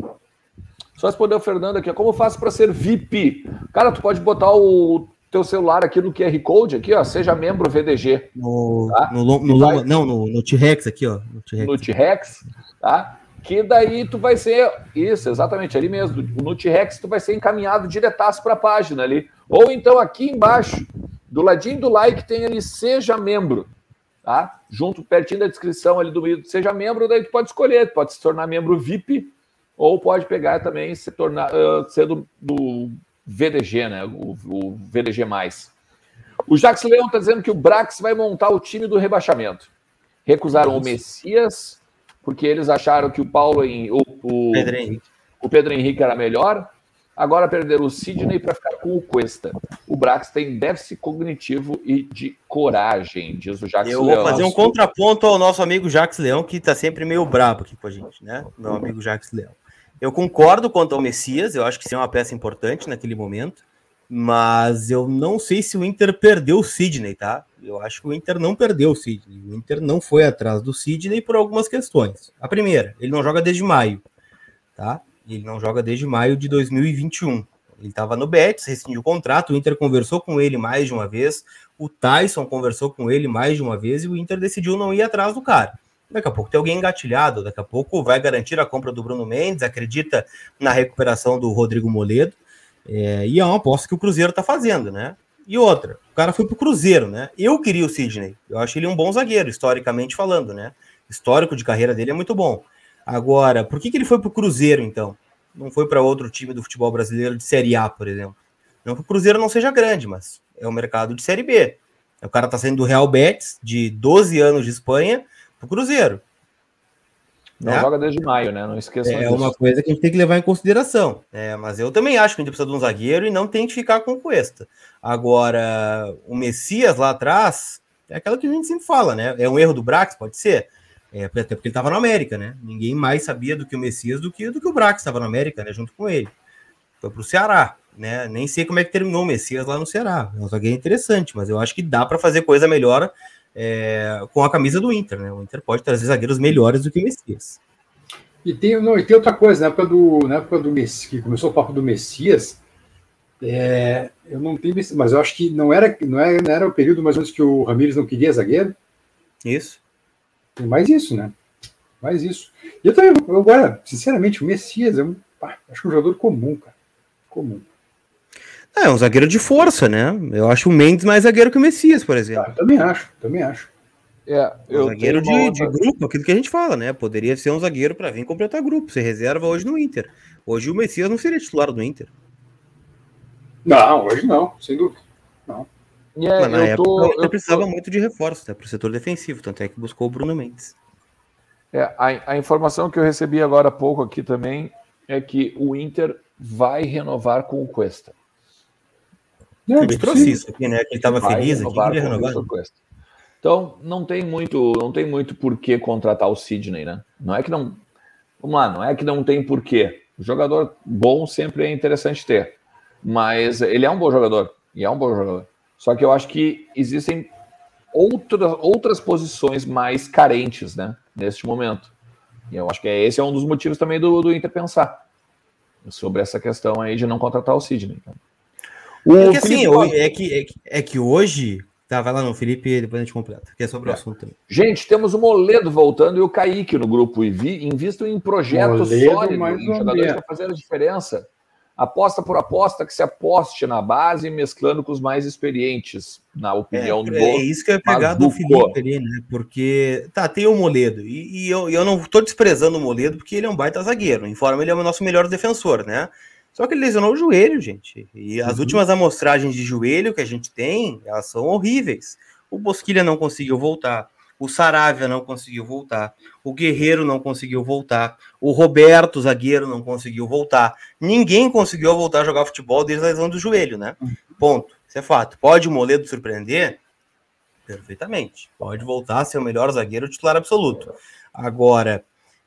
Só responder o Fernando aqui, como faço para ser VIP? Cara, tu pode botar o teu celular aqui no QR Code, aqui, ó, seja membro VDG. No, tá? no, no, no não, no, no T-Rex aqui, ó. No T-Rex, tá? Que daí tu vai ser, isso, exatamente, ali mesmo, no T-Rex tu vai ser encaminhado diretaço para a página ali. Ou então aqui embaixo, do ladinho do like, tem ali Seja Membro, tá? Junto, pertinho da descrição ali do vídeo, Seja Membro, daí tu pode escolher, tu pode se tornar membro VIP, ou pode pegar também se tornar uh, ser do, do, VDG, né? O, o VDG. O Jax Leão está dizendo que o Brax vai montar o time do rebaixamento. Recusaram o Messias porque eles acharam que o Paulo em o, o, Pedro Henrique. o Pedro Henrique era melhor. Agora perderam o Sidney para ficar com o Cuesta. O Brax tem déficit cognitivo e de coragem, diz o Jax Eu Leão. Eu vou fazer um contraponto ao nosso amigo Jax Leão, que está sempre meio brabo aqui com a gente, né? Meu amigo Jax Leão. Eu concordo quanto ao Messias, eu acho que sim é uma peça importante naquele momento, mas eu não sei se o Inter perdeu o Sidney, tá? Eu acho que o Inter não perdeu o Sidney. O Inter não foi atrás do Sidney por algumas questões. A primeira, ele não joga desde maio, tá? Ele não joga desde maio de 2021. Ele estava no Betis, rescindiu o contrato, o Inter conversou com ele mais de uma vez, o Tyson conversou com ele mais de uma vez e o Inter decidiu não ir atrás do cara. Daqui a pouco tem alguém engatilhado, daqui a pouco vai garantir a compra do Bruno Mendes, acredita na recuperação do Rodrigo Moledo, é, e é uma aposta que o Cruzeiro está fazendo, né? E outra, o cara foi pro Cruzeiro, né? Eu queria o Sidney, eu acho ele um bom zagueiro, historicamente falando, né? Histórico de carreira dele é muito bom. Agora, por que, que ele foi pro Cruzeiro, então? Não foi para outro time do futebol brasileiro de Série A, por exemplo. Não que o Cruzeiro não seja grande, mas é o mercado de Série B. O cara tá saindo do Real Betis, de 12 anos de Espanha, pro Cruzeiro. Não né? joga desde maio, né? Não esqueça. É disso. uma coisa que a gente tem que levar em consideração. É, mas eu também acho que a gente precisa de um zagueiro e não tem que ficar com o Cuesta. Agora, o Messias lá atrás é aquela que a gente sempre fala, né? É um erro do Brax, pode ser. É, até porque ele estava na América, né? Ninguém mais sabia do que o Messias do que, do que o Brax estava na América, né? Junto com ele. Foi para o Ceará, né? Nem sei como é que terminou o Messias lá no Ceará. É um zagueiro interessante, mas eu acho que dá para fazer coisa melhor é, com a camisa do Inter, né? O Inter pode trazer zagueiros melhores do que o Messias. E tem, não, e tem outra coisa, na época do, na época do Messias, que começou o papo do Messias, é, eu não tenho, mas eu acho que não era, não era, não era o período mais ou menos que o Ramires não queria zagueiro. Isso. Tem mais isso, né? Mais isso. E eu também, agora, sinceramente, o Messias é um, pá, acho que é um jogador comum, cara. Comum. É, um zagueiro de força, né? Eu acho o Mendes mais zagueiro que o Messias, por exemplo. Ah, também acho, também acho. É, um zagueiro de, outra... de, grupo, aquilo que a gente fala, né? Poderia ser um zagueiro para vir completar grupo. Você reserva hoje no Inter. Hoje o Messias não seria titular do Inter. Não, hoje não, sem dúvida. Não. Yeah, Mas na época tô, o Inter precisava tô... muito de reforço né, para o setor defensivo, tanto é que buscou o Bruno Mendes. É, a, a informação que eu recebi agora há pouco aqui também é que o Inter vai renovar com o Cuesta. Não, ele trouxe isso aqui, né? Que ele estava feliz aqui, queria renovar. Então, não tem muito, não tem muito por que contratar o Sidney, né? Não é que não. Vamos lá, não é que não tem porquê. O jogador bom sempre é interessante ter. Mas ele é um bom jogador. E é um bom jogador. Só que eu acho que existem outra, outras posições mais carentes, né? Neste momento. E eu acho que esse é um dos motivos também do, do Inter pensar sobre essa questão aí de não contratar o Sidney. Então. O é que assim, é que, é que, é que hoje. Tá, vai lá no Felipe, depois a gente completa, que é sobre é. o assunto também. Gente, temos o Moledo voltando e o Kaique no grupo e invisto em projetos sólidos, em jogadores para fazer a diferença. Aposta por aposta que se aposte na base, mesclando com os mais experientes, na opinião é, do. É isso que eu ia pegar do Felipe ali, né? Porque, tá, tem o Moledo, e, e eu, eu não tô desprezando o Moledo, porque ele é um baita zagueiro. Em forma, ele é o nosso melhor defensor, né? Só que ele lesionou o joelho, gente. E as uhum. últimas amostragens de joelho que a gente tem, elas são horríveis. O Bosquilha não conseguiu voltar. O Saravia não conseguiu voltar. O Guerreiro não conseguiu voltar. O Roberto, zagueiro, não conseguiu voltar. Ninguém conseguiu voltar a jogar futebol desde a lesão do joelho, né? Uhum. Ponto. Isso é fato. Pode o Moledo surpreender? Perfeitamente. Pode voltar a ser o melhor zagueiro titular absoluto. Agora,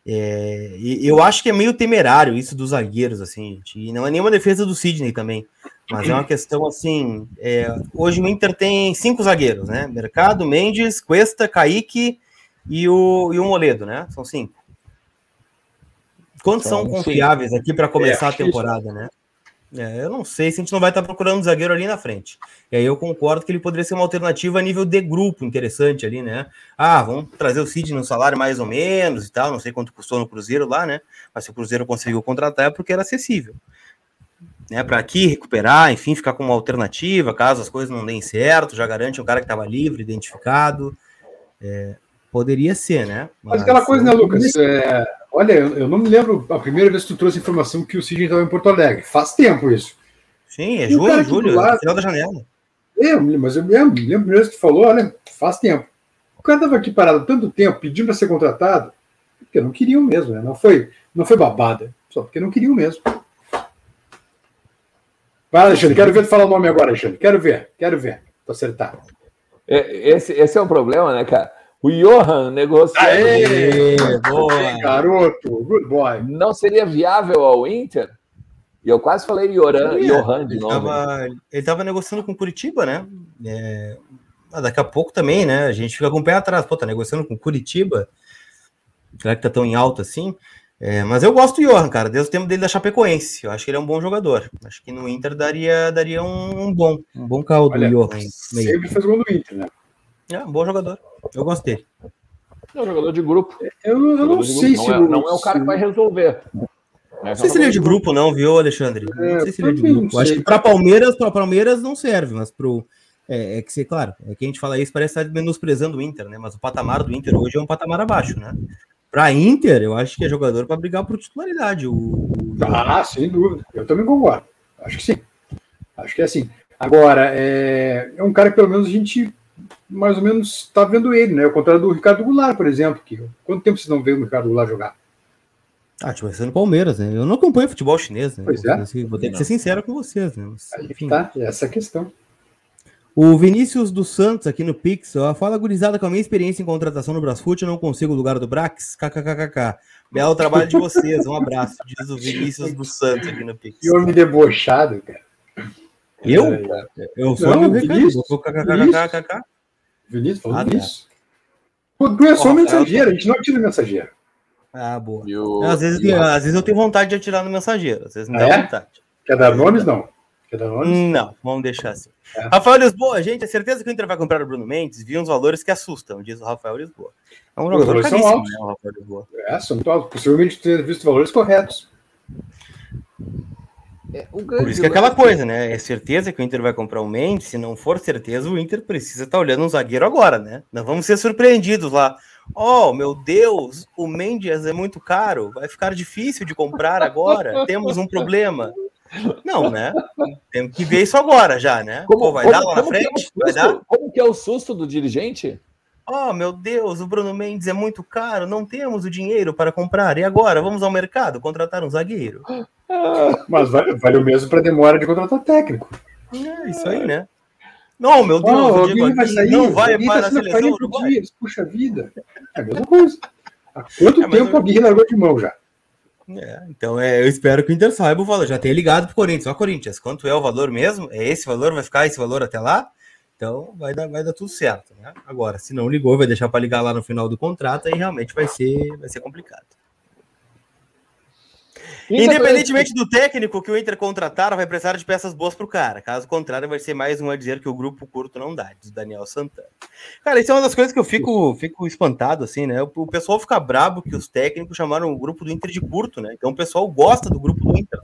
é, eu acho que é meio temerário isso dos zagueiros, assim, gente. E não é nenhuma defesa do Sidney também. Mas é uma questão assim. É, hoje o Inter tem cinco zagueiros, né? Mercado, Mendes, Cuesta, Kaique e o, e o Moledo, né? São cinco. Quantos são, são confiáveis aqui para começar é, a temporada, né? É, eu não sei se a gente não vai estar procurando um zagueiro ali na frente. E aí eu concordo que ele poderia ser uma alternativa a nível de grupo interessante ali, né? Ah, vamos trazer o Cid no salário mais ou menos e tal. Não sei quanto custou no Cruzeiro lá, né? Mas se o Cruzeiro conseguiu contratar é porque era acessível. Né, para aqui recuperar, enfim, ficar com uma alternativa, caso as coisas não deem certo, já garante um cara que estava livre, identificado. É, poderia ser, né? Mas, Mas aquela coisa, né, Lucas? É, Olha, eu, eu, não me lembro a primeira vez que tu trouxe informação que o Sidney estava em Porto Alegre. Faz tempo isso. Sim, é julho, julho, lado, final da janela. É, mas eu me lembro mesmo que tu falou, olha, faz tempo. O cara estava aqui parado tanto tempo, pedindo para ser contratado, porque não queriam mesmo, né? Não foi, não foi babada, só porque não queriam mesmo. Vai, Alexandre, quero ver tu falar o nome agora, Alexandre. Quero ver, quero ver. Tô acertar. É, esse, esse é um problema, né, cara? O Johan negociando. Aê, boa. garoto, good boy. Não seria viável ao Inter? E eu quase falei Joran, Johan de novo. ele estava negociando com Curitiba, né? É, daqui a pouco também, né? A gente fica com o pé atrás. Pô, tá negociando com Curitiba. Será que tá tão em alta assim? É, mas eu gosto do Johan, cara, desde o tempo dele da Chapecoense. Eu acho que ele é um bom jogador. Acho que no Inter daria, daria um, um bom, um bom caldo Olha, Johan. Sempre fez gol no Inter, né? É, um bom jogador. Eu gosto dele. É um jogador de grupo. Eu, eu não sei se. Não é, não é o cara que vai resolver. Não sei se ele é de grupo, não, viu, Alexandre? É, não sei se ele é de grupo. Acho que para Palmeiras, para Palmeiras não serve, mas pro. É, é que ser claro, é que a gente fala isso, parece estar menosprezando o Inter, né? Mas o patamar do Inter hoje é um patamar abaixo, né? Para Inter, eu acho que é jogador para brigar por titularidade. O... Ah, sem dúvida. Eu também concordo. Acho que sim. Acho que é assim. Agora, é, é um cara que pelo menos a gente mais ou menos está vendo ele, né? Ao contrário do Ricardo Goulart, por exemplo. Que, quanto tempo vocês não veem o Ricardo Goulart jogar? Ah, tipo, ser no Palmeiras, né? Eu não acompanho futebol chinês, né? Pois é. Vou ter que ser sincero com vocês, né? Mas, enfim. Tá, essa é a questão. O Vinícius dos Santos aqui no Pix, ó, fala gurizada com a minha experiência em contratação no Brasfoot, eu não consigo o lugar do Brax, kkkk. Belo trabalho de vocês, um abraço, diz o Vinícius dos Santos aqui no Pix. Que homem debochado, cara. Eu? É, é. Eu sou não, Vinícius, kkkk. Vinícius, falou ah, isso. Tá. Tu é só mensageiro, a gente não atira mensageiro. Ah, boa. Eu... Às, vezes, às vezes eu tenho vontade de atirar no mensageiro, às vezes não ah, dá é? vontade. Quer dar nomes? Não. Quer dar nomes? Não, vamos deixar assim. É. Rafael Lisboa, gente, é certeza que o Inter vai comprar o Bruno Mendes? Vi uns valores que assustam, diz o Rafael Lisboa. É um jogador caríssimo, são altos. né, o Rafael Lisboa. É, são muito altos. Possivelmente ter visto valores corretos. É, Por isso que é aquela coisa, né? É certeza que o Inter vai comprar o Mendes. Se não for certeza, o Inter precisa estar tá olhando um zagueiro agora, né? Não vamos ser surpreendidos lá. Oh, meu Deus, o Mendes é muito caro. Vai ficar difícil de comprar agora. Temos um problema. Não, né? Temos que ver isso agora já, né? Como, Pô, vai como, dar lá na é frente? É vai dar? Como que é o susto do dirigente? Oh, meu Deus, o Bruno Mendes é muito caro, não temos o dinheiro para comprar. E agora? Vamos ao mercado contratar um zagueiro? Mas vale, vale o mesmo para demora de contratar técnico. É isso aí, né? Não, meu Deus, oh, Diego vai sair, não vai para tá a seleção dias, Puxa vida, é a mesma coisa. Há quanto é, tempo eu... a Guilherme largou de mão já? É, então é, eu espero que o Inter saiba o valor. Já tem ligado pro Corinthians. Ó, Corinthians, quanto é o valor mesmo? É esse valor? Vai ficar esse valor até lá? Então vai dar, vai dar tudo certo. Né? Agora, se não ligou, vai deixar para ligar lá no final do contrato, aí realmente vai ser, vai ser complicado. Independentemente do técnico que o Inter contratar, vai precisar de peças boas pro cara. Caso contrário, vai ser mais um a dizer que o grupo curto não dá, diz Daniel Santana. Cara, isso é uma das coisas que eu fico, fico espantado, assim, né? O pessoal fica brabo que os técnicos chamaram o grupo do Inter de curto, né? Então o pessoal gosta do grupo do Inter.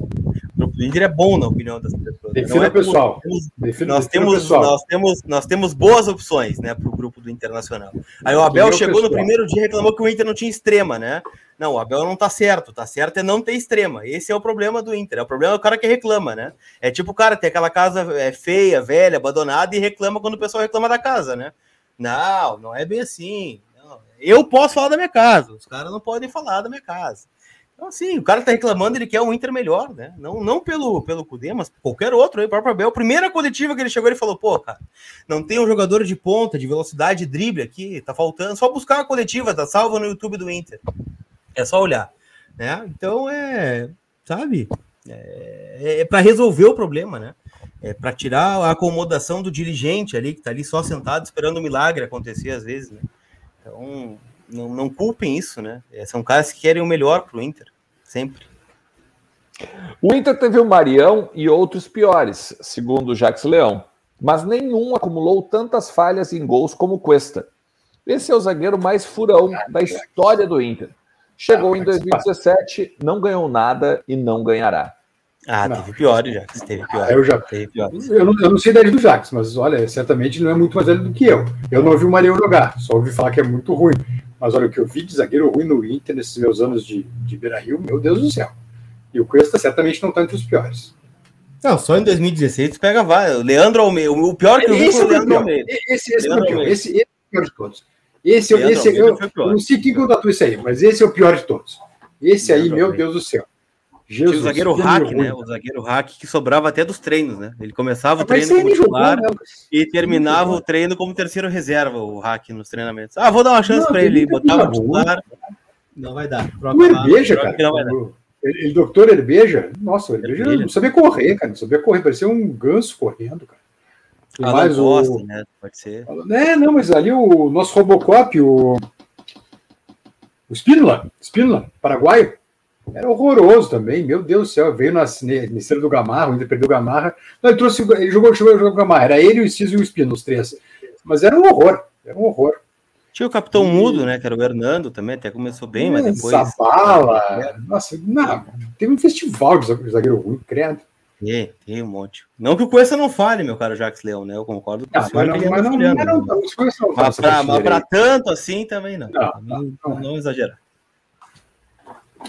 O Inter é bom, na opinião das pessoas. Né? Defina é pessoal. Defina, nós, temos, pessoal. nós, temos, nós temos boas opções, né, pro grupo do Internacional. Aí o Abel chegou no primeiro dia e reclamou que o Inter não tinha extrema, né? Não, o Abel não tá certo. Tá certo é não ter extrema. Esse é o problema do Inter. É o problema do cara que reclama, né? É tipo o cara tem aquela casa é, feia, velha, abandonada e reclama quando o pessoal reclama da casa, né? Não, não é bem assim. Não. Eu posso falar da minha casa. Os caras não podem falar da minha casa. Então, assim, o cara tá reclamando, ele quer um Inter melhor, né? Não, não pelo, pelo Cudê, mas qualquer outro aí, o próprio Abel. Primeira coletiva que ele chegou, ele falou: pô, cara, não tem um jogador de ponta, de velocidade, de drible aqui, tá faltando. Só buscar a coletiva, tá salva no YouTube do Inter. É só olhar. Né? Então é, sabe? É, é para resolver o problema, né? É para tirar a acomodação do dirigente ali, que está ali só sentado esperando o um milagre acontecer às vezes, né? Então, não, não culpem isso, né? É, são caras que querem o melhor para o Inter, sempre. O Inter teve o Marião e outros piores, segundo o Jacques Leão, mas nenhum acumulou tantas falhas em gols como Cuesta. Esse é o zagueiro mais furão da história do Inter. Chegou em 2017, não ganhou nada e não ganhará. Ah, não. teve pior, Jax. Teve pior. Ah, eu já. Teve pior. Eu, não, eu não sei da do Jax, mas olha, certamente não é muito mais velho do que eu. Eu não ouvi o Marião jogar, só ouvi falar que é muito ruim. Mas olha, o que eu vi de zagueiro ruim no Inter nesses meus anos de, de Beira Rio, meu Deus do céu. E o Cuesta certamente não está entre os piores. Não, só em 2016 tu pega vários. Leandro Almeida. O pior que eu vi foi o Leandro Almeida. Esse, esse, Leandro Almeida. Esse, esse é o pior de todos. Esse, esse eu, eu, não sei quem contatou isso aí, mas esse é o pior de todos. Esse aí, meu Deus do céu. Jesus, Tinha o zagueiro hack, né? O zagueiro hack que sobrava até dos treinos, né? Ele começava o treino como titular né? e terminava o treino como terceiro reserva, o hack nos treinamentos. Ah, vou dar uma chance para ele, botava o titular. Não vai dar. o Herbeja, cara. Não vai dar. Ele, ele, doutor Herbeja, nossa, o Herbeja, Herbeja não sabia correr, cara. Não sabia correr, parecia um ganso correndo, cara. Ah, mais o... né? Pode ser. É, não, mas ali o nosso Robocop, o. O Spínola, Spínola, paraguaio, era horroroso também, meu Deus do céu. Veio na Ministério do Gamarra, ainda perdeu o Gamarra. Não, ele trouxe, ele jogou, jogou, jogou o Gamarra. Era ele, o Cis e o Espino, os três. Mas era um horror, era um horror. Tinha o Capitão e... Mudo, né? Que era o Hernando também, até começou bem, é, mas depois. Zabala. Nossa, não, teve um festival de zagueiro ruim, credo. Tem, tem um monte. Não que o Coessa não fale, meu caro Jacques Leão, né? Eu concordo com o senhor. Mas não, mas não, não, não, não, mas para tanto assim também não. Não, não, não, não exagerar.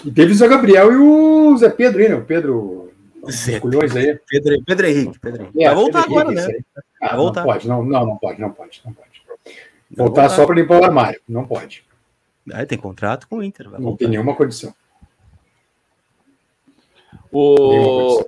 E teve o Zé Gabriel e o Zé Pedro aí, né? O Pedro. Zé Culhões aí. Pedro, Pedro Henrique. Pedro Henrique. É, vai voltar Pedro agora, Henrique, né? Ah, vai voltar. Não pode, não, não, não pode, não pode, não pode. Voltar, voltar. só para limpar o armário, não pode. Ah, tem contrato com o Inter. não voltar. tem nenhuma condição. O,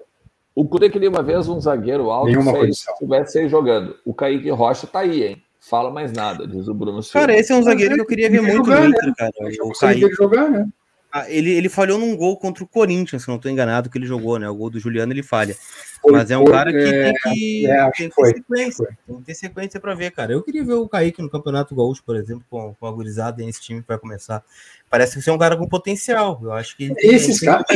o Cudê queria uma vez um zagueiro alto nenhuma se estivesse aí jogando. O Kaique Rocha tá aí, hein? Fala mais nada, diz o Bruno Silva. Cara, esse é um zagueiro que eu queria ver muito no Inter, né? cara. O Kaique jogar, né? Ah, ele, ele falhou num gol contra o Corinthians, se não estou enganado, que ele jogou, né? O gol do Juliano ele falha. Foi, Mas é um foi, cara que é, tem que, é, tem que ter sequência. Tem que ter sequência para ver, cara. Eu queria ver o Kaique no Campeonato Gaúcho, por exemplo, com, com a gurizada nesse time que vai começar. Parece que é um cara com potencial. Eu acho que esses caras,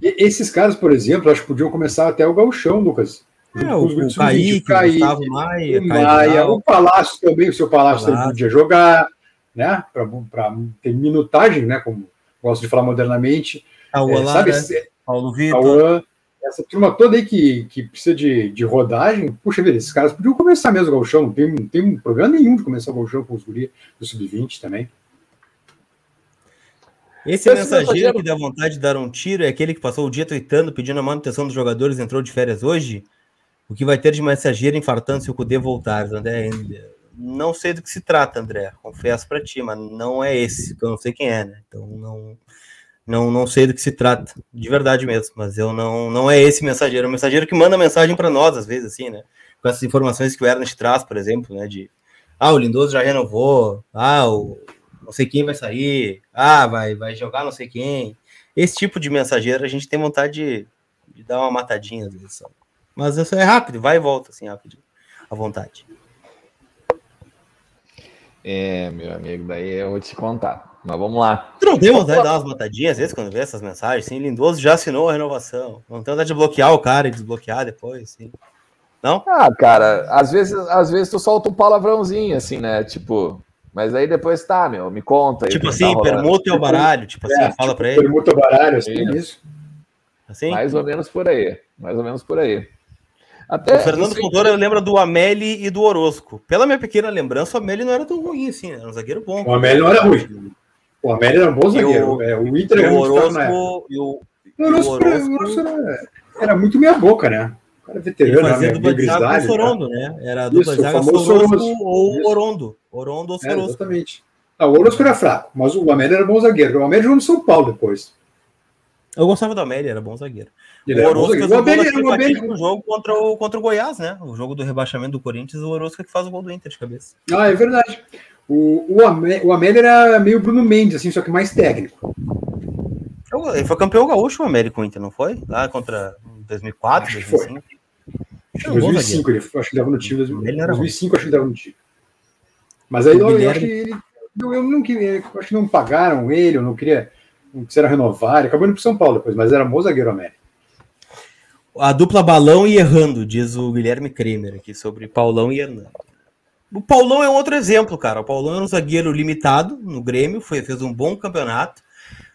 esses caras, por exemplo, acho que podiam começar até o Gauchão, Lucas. É, o, o Kaique, Kaique, o Gustavo Maia, o, Maia, o Palácio também, o seu Palácio, Palácio. também podia jogar, né? Para ter minutagem, né? Como gosto de falar modernamente. Cauã, é, sabe, né? Paulo Vitor. essa turma toda aí que, que precisa de, de rodagem, puxa vida, esses caras podiam começar mesmo o Galchão, não tem, não tem problema nenhum de começar o Galchão com os guri do Sub-20 também. Esse, Esse mensageiro, mensageiro que dá vontade de dar um tiro é aquele que passou o dia tweetando, pedindo a manutenção dos jogadores, entrou de férias hoje? O que vai ter de mensageiro infartando se o Cudê voltar? André, não sei do que se trata, André. Confesso para ti, mas não é esse, que eu não sei quem é, né? Então não, não, não sei do que se trata, de verdade mesmo. Mas eu não, não é esse mensageiro. É o mensageiro que manda mensagem para nós, às vezes, assim, né? Com essas informações que o Ernest traz, por exemplo, né? De ah, o Lindoso já renovou, ah, o não sei quem vai sair, ah, vai, vai jogar não sei quem. Esse tipo de mensageiro a gente tem vontade de, de dar uma matadinha às vezes. Mas isso é rápido, vai e volta, assim, rápido, à vontade. É, meu amigo, daí eu vou te contar. Mas vamos lá. Tu não tem vontade de dar umas batadinhas às vezes quando vê essas mensagens? Sim, Lindoso já assinou a renovação. Não tem vontade de bloquear o cara e desbloquear depois, sim. Não? Ah, cara, às vezes, às vezes tu solta um palavrãozinho, assim, né? Tipo, mas aí depois tá, meu, me conta. Tipo assim, tá permuta o baralho, tipo assim, é, fala tipo, pra ele. Permuta o baralho, assim, isso. Assim? Mais ou menos por aí. Mais ou menos por aí. Até o Fernando Fontoura lembra do Ameli e do Orosco. Pela minha pequena lembrança, o Ameli não era tão ruim assim, era um zagueiro bom. O Ameli não era ruim. O Ameli era um bom zagueiro. O, é, o Inter era o Orosco, e o, o Orosco, o Orosco era, era, muito meia boca, né? O cara veterano, Ele fazia né? dupla de zaga com o Sorondo, né? Era dupla de zaga Sorosco ou Orondo. Orondo ou é, Sorosco. É, exatamente. Não, o Orosco era fraco, mas o Ameli era bom zagueiro. O Ameli jogou no São Paulo depois. Eu gostava do Ameli, era bom zagueiro. Ele o Orosca fez o gol daquele no jogo contra o, contra o Goiás, né? O jogo do rebaixamento do Corinthians, o Orosca que faz o gol do Inter de cabeça. Ah, é verdade. O, o, Amé, o Amélio era meio Bruno Mendes, assim, só que mais técnico. Ele foi campeão gaúcho o Américo Inter, não foi? Lá contra 2004, acho 2005. Foi. 2005, ele, acho que dava no time. 2005, acho que dava no time. Mas aí eu, eu, acho que ele. Eu, eu não queria, acho que não pagaram ele, eu não queria. Não quiseram renovar. Ele acabou indo para São Paulo depois, mas era bom zagueiro Américo. A dupla balão e errando, diz o Guilherme Kremer aqui sobre Paulão e Hernando. O Paulão é um outro exemplo, cara. O Paulão é um zagueiro limitado no Grêmio, foi, fez um bom campeonato.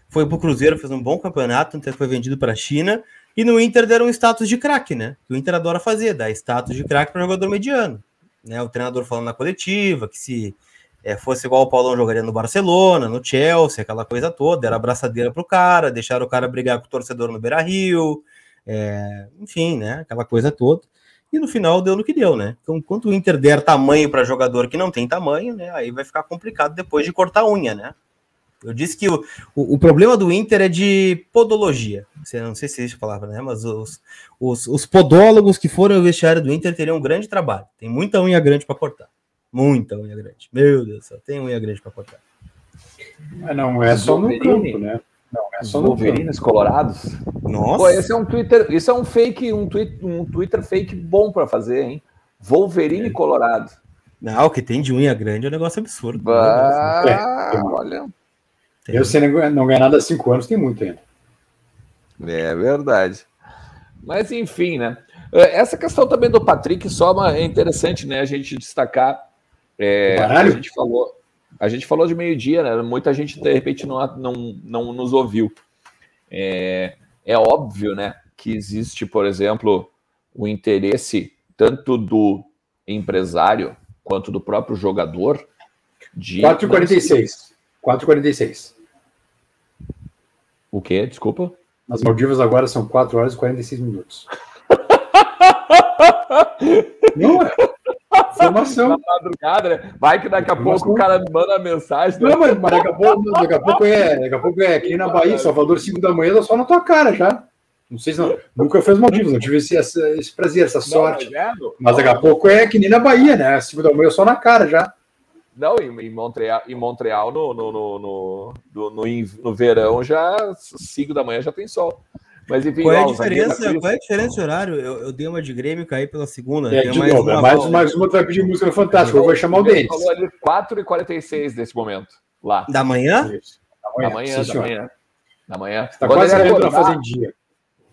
Foi pro Cruzeiro, fez um bom campeonato, até foi vendido para a China. E no Inter deram um status de craque, né? O Inter adora fazer, dar status de craque para jogador mediano. Né? O treinador falando na coletiva que se é, fosse igual o Paulão jogaria no Barcelona, no Chelsea, aquela coisa toda, era abraçadeira pro cara, deixaram o cara brigar com o torcedor no Beira Rio, é, enfim, né? Aquela coisa toda. E no final deu no que deu, né? Então, quanto o Inter der tamanho para jogador que não tem tamanho, né? Aí vai ficar complicado depois de cortar a unha, né? Eu disse que o, o, o, problema do Inter é de podologia. Não sei se existe a palavra, né? Mas os, os, os podólogos que foram ao vestiário do Inter teriam um grande trabalho. Tem muita unha grande para cortar. Muita unha grande. Meu Deus do céu, tem unha grande para cortar. Mas não é só no campo, né? Não, é só Wolverines colorados. Nossa. Pô, esse é um Twitter, isso é um fake, um, tweet, um Twitter fake bom para fazer, hein? Wolverine é. colorado. Não, o que tem de unha grande é um negócio absurdo. Bah, é, olha. Tem. Eu, se não ganhar nada há cinco anos, tem muito ainda. É verdade. Mas, enfim, né? É, essa questão também do Patrick Soma é interessante, né? A gente destacar é, a gente falou, a gente falou de meio-dia, né? Muita gente de repente não, não, não nos ouviu. É, é óbvio, né, que existe, por exemplo, o interesse tanto do empresário quanto do próprio jogador de 4,46. 4,46. O quê? Desculpa. Nas Maldivas agora são 4 horas e 46 minutos. Não é? Informação. Na madrugada, né? Vai que daqui a pouco o cara manda mensagem. Né? Não, mas, mas daqui, a pouco, daqui a pouco é. Daqui a pouco é aqui na Bahia, Salvador, 5 da manhã, só na tua cara já. Não sei se não. Nunca fez Maldivas, não tive esse, esse prazer, essa sorte. Não, mas, é, mas daqui a pouco é que nem na Bahia, né? 5 da manhã só na cara já. Não, em, Montreal, em Montreal no, no, no, no, no, no, no verão já 5 da manhã já tem sol. Mas enfim, qual é a diferença, qual é a diferença de horário? Eu, eu dei uma de Grêmio e caí pela segunda. É, de mais novo, uma, mais, mais uma tu vai pedir música no Fantástico. Eu vou chamar o Denis. Falou ali 4h46 nesse momento. Lá. Da manhã? Da manhã, da manhã. Da manhã. Está quase ele acordar, fazendinha.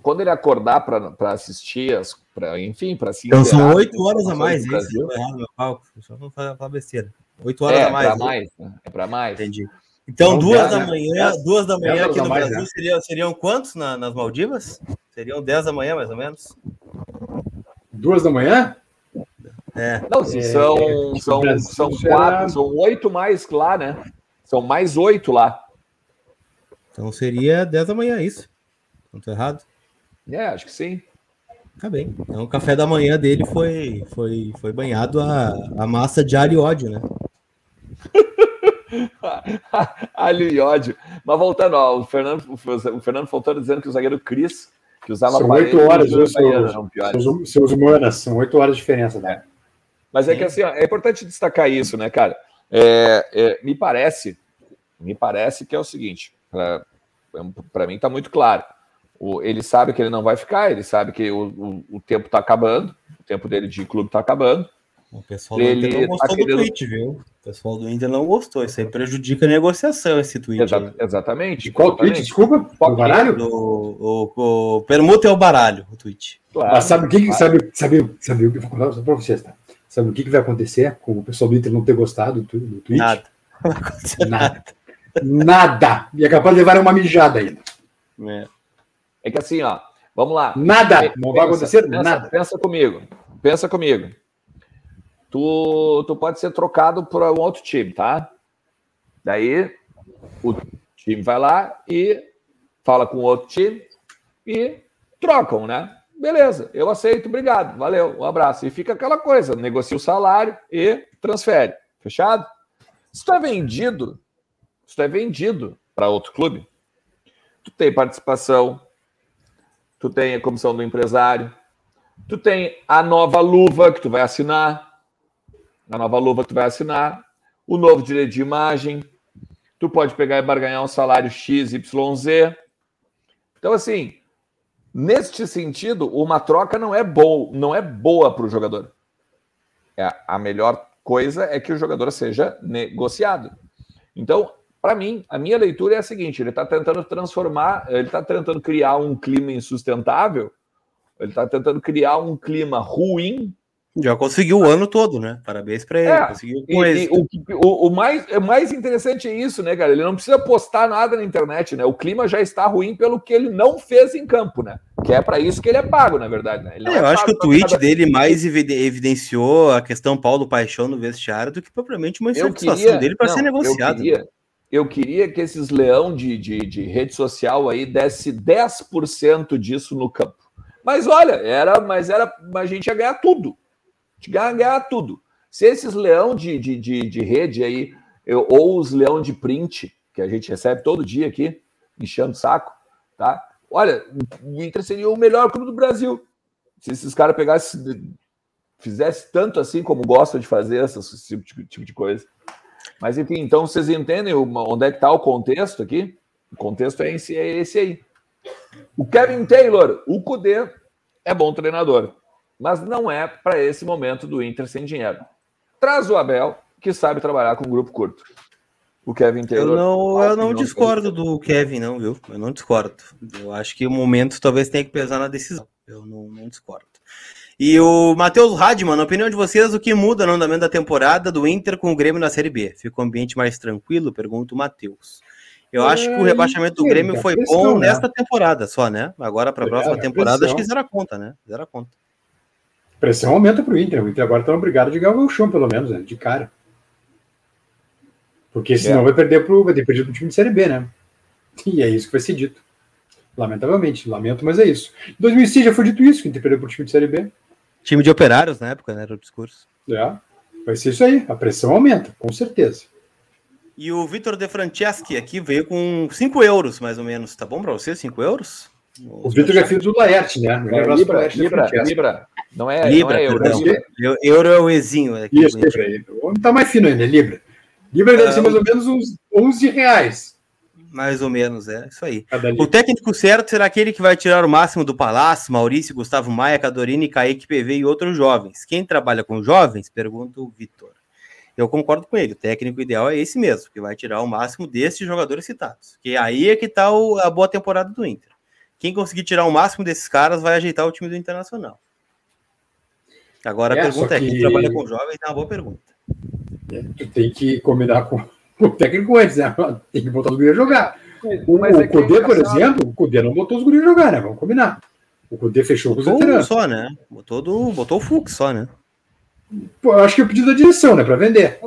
Quando ele acordar para assistir, as, pra, enfim, para se Então são 8 horas a mais, isso. Errado meu palco. Só não falar besteira. 8 horas é, a mais. É para mais. Né? É para mais. Entendi. Então, duas da manhã, duas da manhã aqui no mais, Brasil né? seriam, seriam quantos na, nas Maldivas? Seriam 10 da manhã, mais ou menos? Duas da manhã? É. Não, se são, é, são, são quatro, são oito mais lá, né? São mais oito lá. Então seria 10 da manhã, isso. Não tô errado? É, acho que sim. Tá bem. Então o café da manhã dele foi, foi, foi banhado a, a massa de ar e ódio, né? Alho e ódio. Mas voltando, ó, o Fernando, o Fernando Fontana dizendo que o zagueiro Cris, que usava São oito horas, viu, seus, seus, seus humanas, são oito horas de diferença, né? Mas é que assim, ó, é importante destacar isso, né, cara? É, é, me parece, me parece que é o seguinte, para mim tá muito claro. O, ele sabe que ele não vai ficar, ele sabe que o, o, o tempo tá acabando, o tempo dele de clube tá acabando. O pessoal do Inter não gostou tá querendo... do tweet, viu? O pessoal do Inter não gostou. Isso aí prejudica a negociação, esse tweet. Exa exatamente. De qual exatamente. tweet? Desculpa? O baralho? O, o, o, permuta é o baralho, o tweet. Claro, Mas sabe o que, claro. sabe, sabe, sabe o que vou contar para vocês, tá? Sabe o que, que vai acontecer com o pessoal do Inter não ter gostado do, do tweet? Nada. Nada. Nada. E é capaz de levar uma mijada ainda. É. é que assim, ó, vamos lá. Nada. Não pensa, vai acontecer pensa, nada. Pensa comigo. Pensa comigo tu, tu pode ser trocado por um outro time, tá? Daí o time vai lá e fala com o outro time e trocam, né? Beleza, eu aceito, obrigado, valeu, um abraço. E fica aquela coisa, negocia o salário e transfere. Fechado? Se tu é vendido, se tu é vendido para outro clube, tu tem participação, tu tem a comissão do empresário, tu tem a nova luva que tu vai assinar, a nova luva que tu vai assinar, o novo direito de imagem, tu pode pegar e barganhar um salário X, Y, Z. Então, assim, neste sentido, uma troca não é boa, não é boa para o jogador. É, a melhor coisa é que o jogador seja negociado. Então, para mim, a minha leitura é a seguinte: ele está tentando transformar, ele está tentando criar um clima insustentável, ele está tentando criar um clima ruim já conseguiu o ano todo, né? Parabéns para ele. É, conseguiu com e, e o, o, o, mais, o mais interessante é isso, né, cara? Ele não precisa postar nada na internet, né? O clima já está ruim pelo que ele não fez em campo, né? Que é para isso que ele é pago, na verdade. Né? É, é eu acho que o tweet cada... dele mais evidenciou a questão Paulo Paixão no vestiário do que propriamente uma insatisfação dele para ser negociado. Eu queria, eu queria que esses leão de, de, de rede social aí desse 10% disso no campo. Mas olha, era, mas era, a gente ia ganhar tudo. Ganhar tudo. Se esses leão de, de, de, de rede aí, eu, ou os leão de print, que a gente recebe todo dia aqui, enchendo o saco, tá? Olha, o Inter seria o melhor clube do Brasil. Se esses caras pegassem, fizesse tanto assim como gostam de fazer esse tipo, tipo de coisa. Mas enfim, então vocês entendem onde é que está o contexto aqui? O contexto é esse, é esse aí. O Kevin Taylor, o Kudê, é bom treinador, mas não é para esse momento do Inter sem dinheiro. Traz o Abel, que sabe trabalhar com um grupo curto. O Kevin Taylor. Eu não, eu não discordo do Kevin, não, viu? Eu não discordo. Eu acho que o momento talvez tenha que pesar na decisão. Eu não, não discordo. E o Matheus Radman, na opinião de vocês, o que muda no andamento da temporada do Inter com o Grêmio na Série B? Fica o um ambiente mais tranquilo? Pergunta o Matheus. Eu é, acho que o rebaixamento do Grêmio foi pressão, bom né? nesta temporada só, né? Agora para a próxima é, temporada, pressão. acho que zero a conta, né? Zero a conta. Pressão aumenta para o Inter. O Inter agora está obrigado a ganhar o chão, pelo menos, né? de cara. Porque senão é. vai perder pro, vai ter perdido pro time de Série B, né? E é isso que vai ser dito. Lamentavelmente, lamento, mas é isso. Em 2006 já foi dito isso, que o Inter perdeu pro time de Série B. Time de operários na época, né? Era o discurso. É, vai ser isso aí. A pressão aumenta, com certeza. E o Vitor De Franceschi aqui veio com 5 euros, mais ou menos. Tá bom para você, 5 euros? O Vitor é filho do Laerte, né? É, Libra, Libra, Libra. Não é, Libra, não é euro. Libra. Euro é o Ezinho. Aqui, Isso, Libra. O homem tá mais fino ainda, Libra. Libra deve ser mais ou menos uns 11 reais. Mais ou menos, é isso aí. O técnico certo será aquele que vai tirar o máximo do Palácio, Maurício, Gustavo Maia, Cadorini, Kaique PV e outros jovens. Quem trabalha com jovens? Pergunta o Vitor. Eu concordo com ele. O técnico ideal é esse mesmo, que vai tirar o máximo desses jogadores citados. Que aí é que está a boa temporada do Inter. Quem conseguir tirar o máximo desses caras vai ajeitar o time do Internacional. Agora a é, pergunta é: que... quem trabalha com jovens é uma boa pergunta. É, tu tem que combinar com o técnico antes, né? Tem que botar os guris a jogar. O, Mas o é Cudê, por exemplo, o Cudê não botou os guris a jogar, né? Vamos combinar. O Cudê fechou com os veteranos. só, né? Botou, do, botou o Fux só, né? Pô, eu acho que é o pedido da direção, né? Para vender.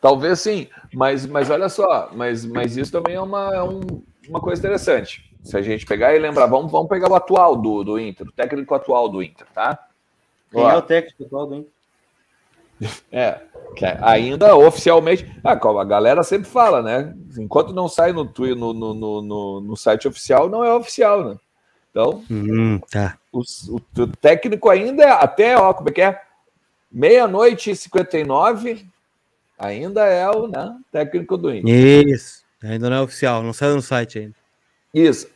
Talvez sim, mas, mas olha só, mas, mas isso também é uma, é um, uma coisa interessante. Se a gente pegar e lembrar, vamos, vamos pegar o atual do, do Inter, o técnico atual do Inter, tá? Quem é o técnico atual do Inter? É, ainda oficialmente. Ah, a galera sempre fala, né? Enquanto não sai no, no, no, no, no site oficial, não é oficial, né? Então, hum, tá. o, o, o, técnico ainda, é, até, ó, como é que é? Meia-noite e 59, ainda é o né, técnico do Inter. Isso, ainda não é oficial, não saiu no site ainda. Isso.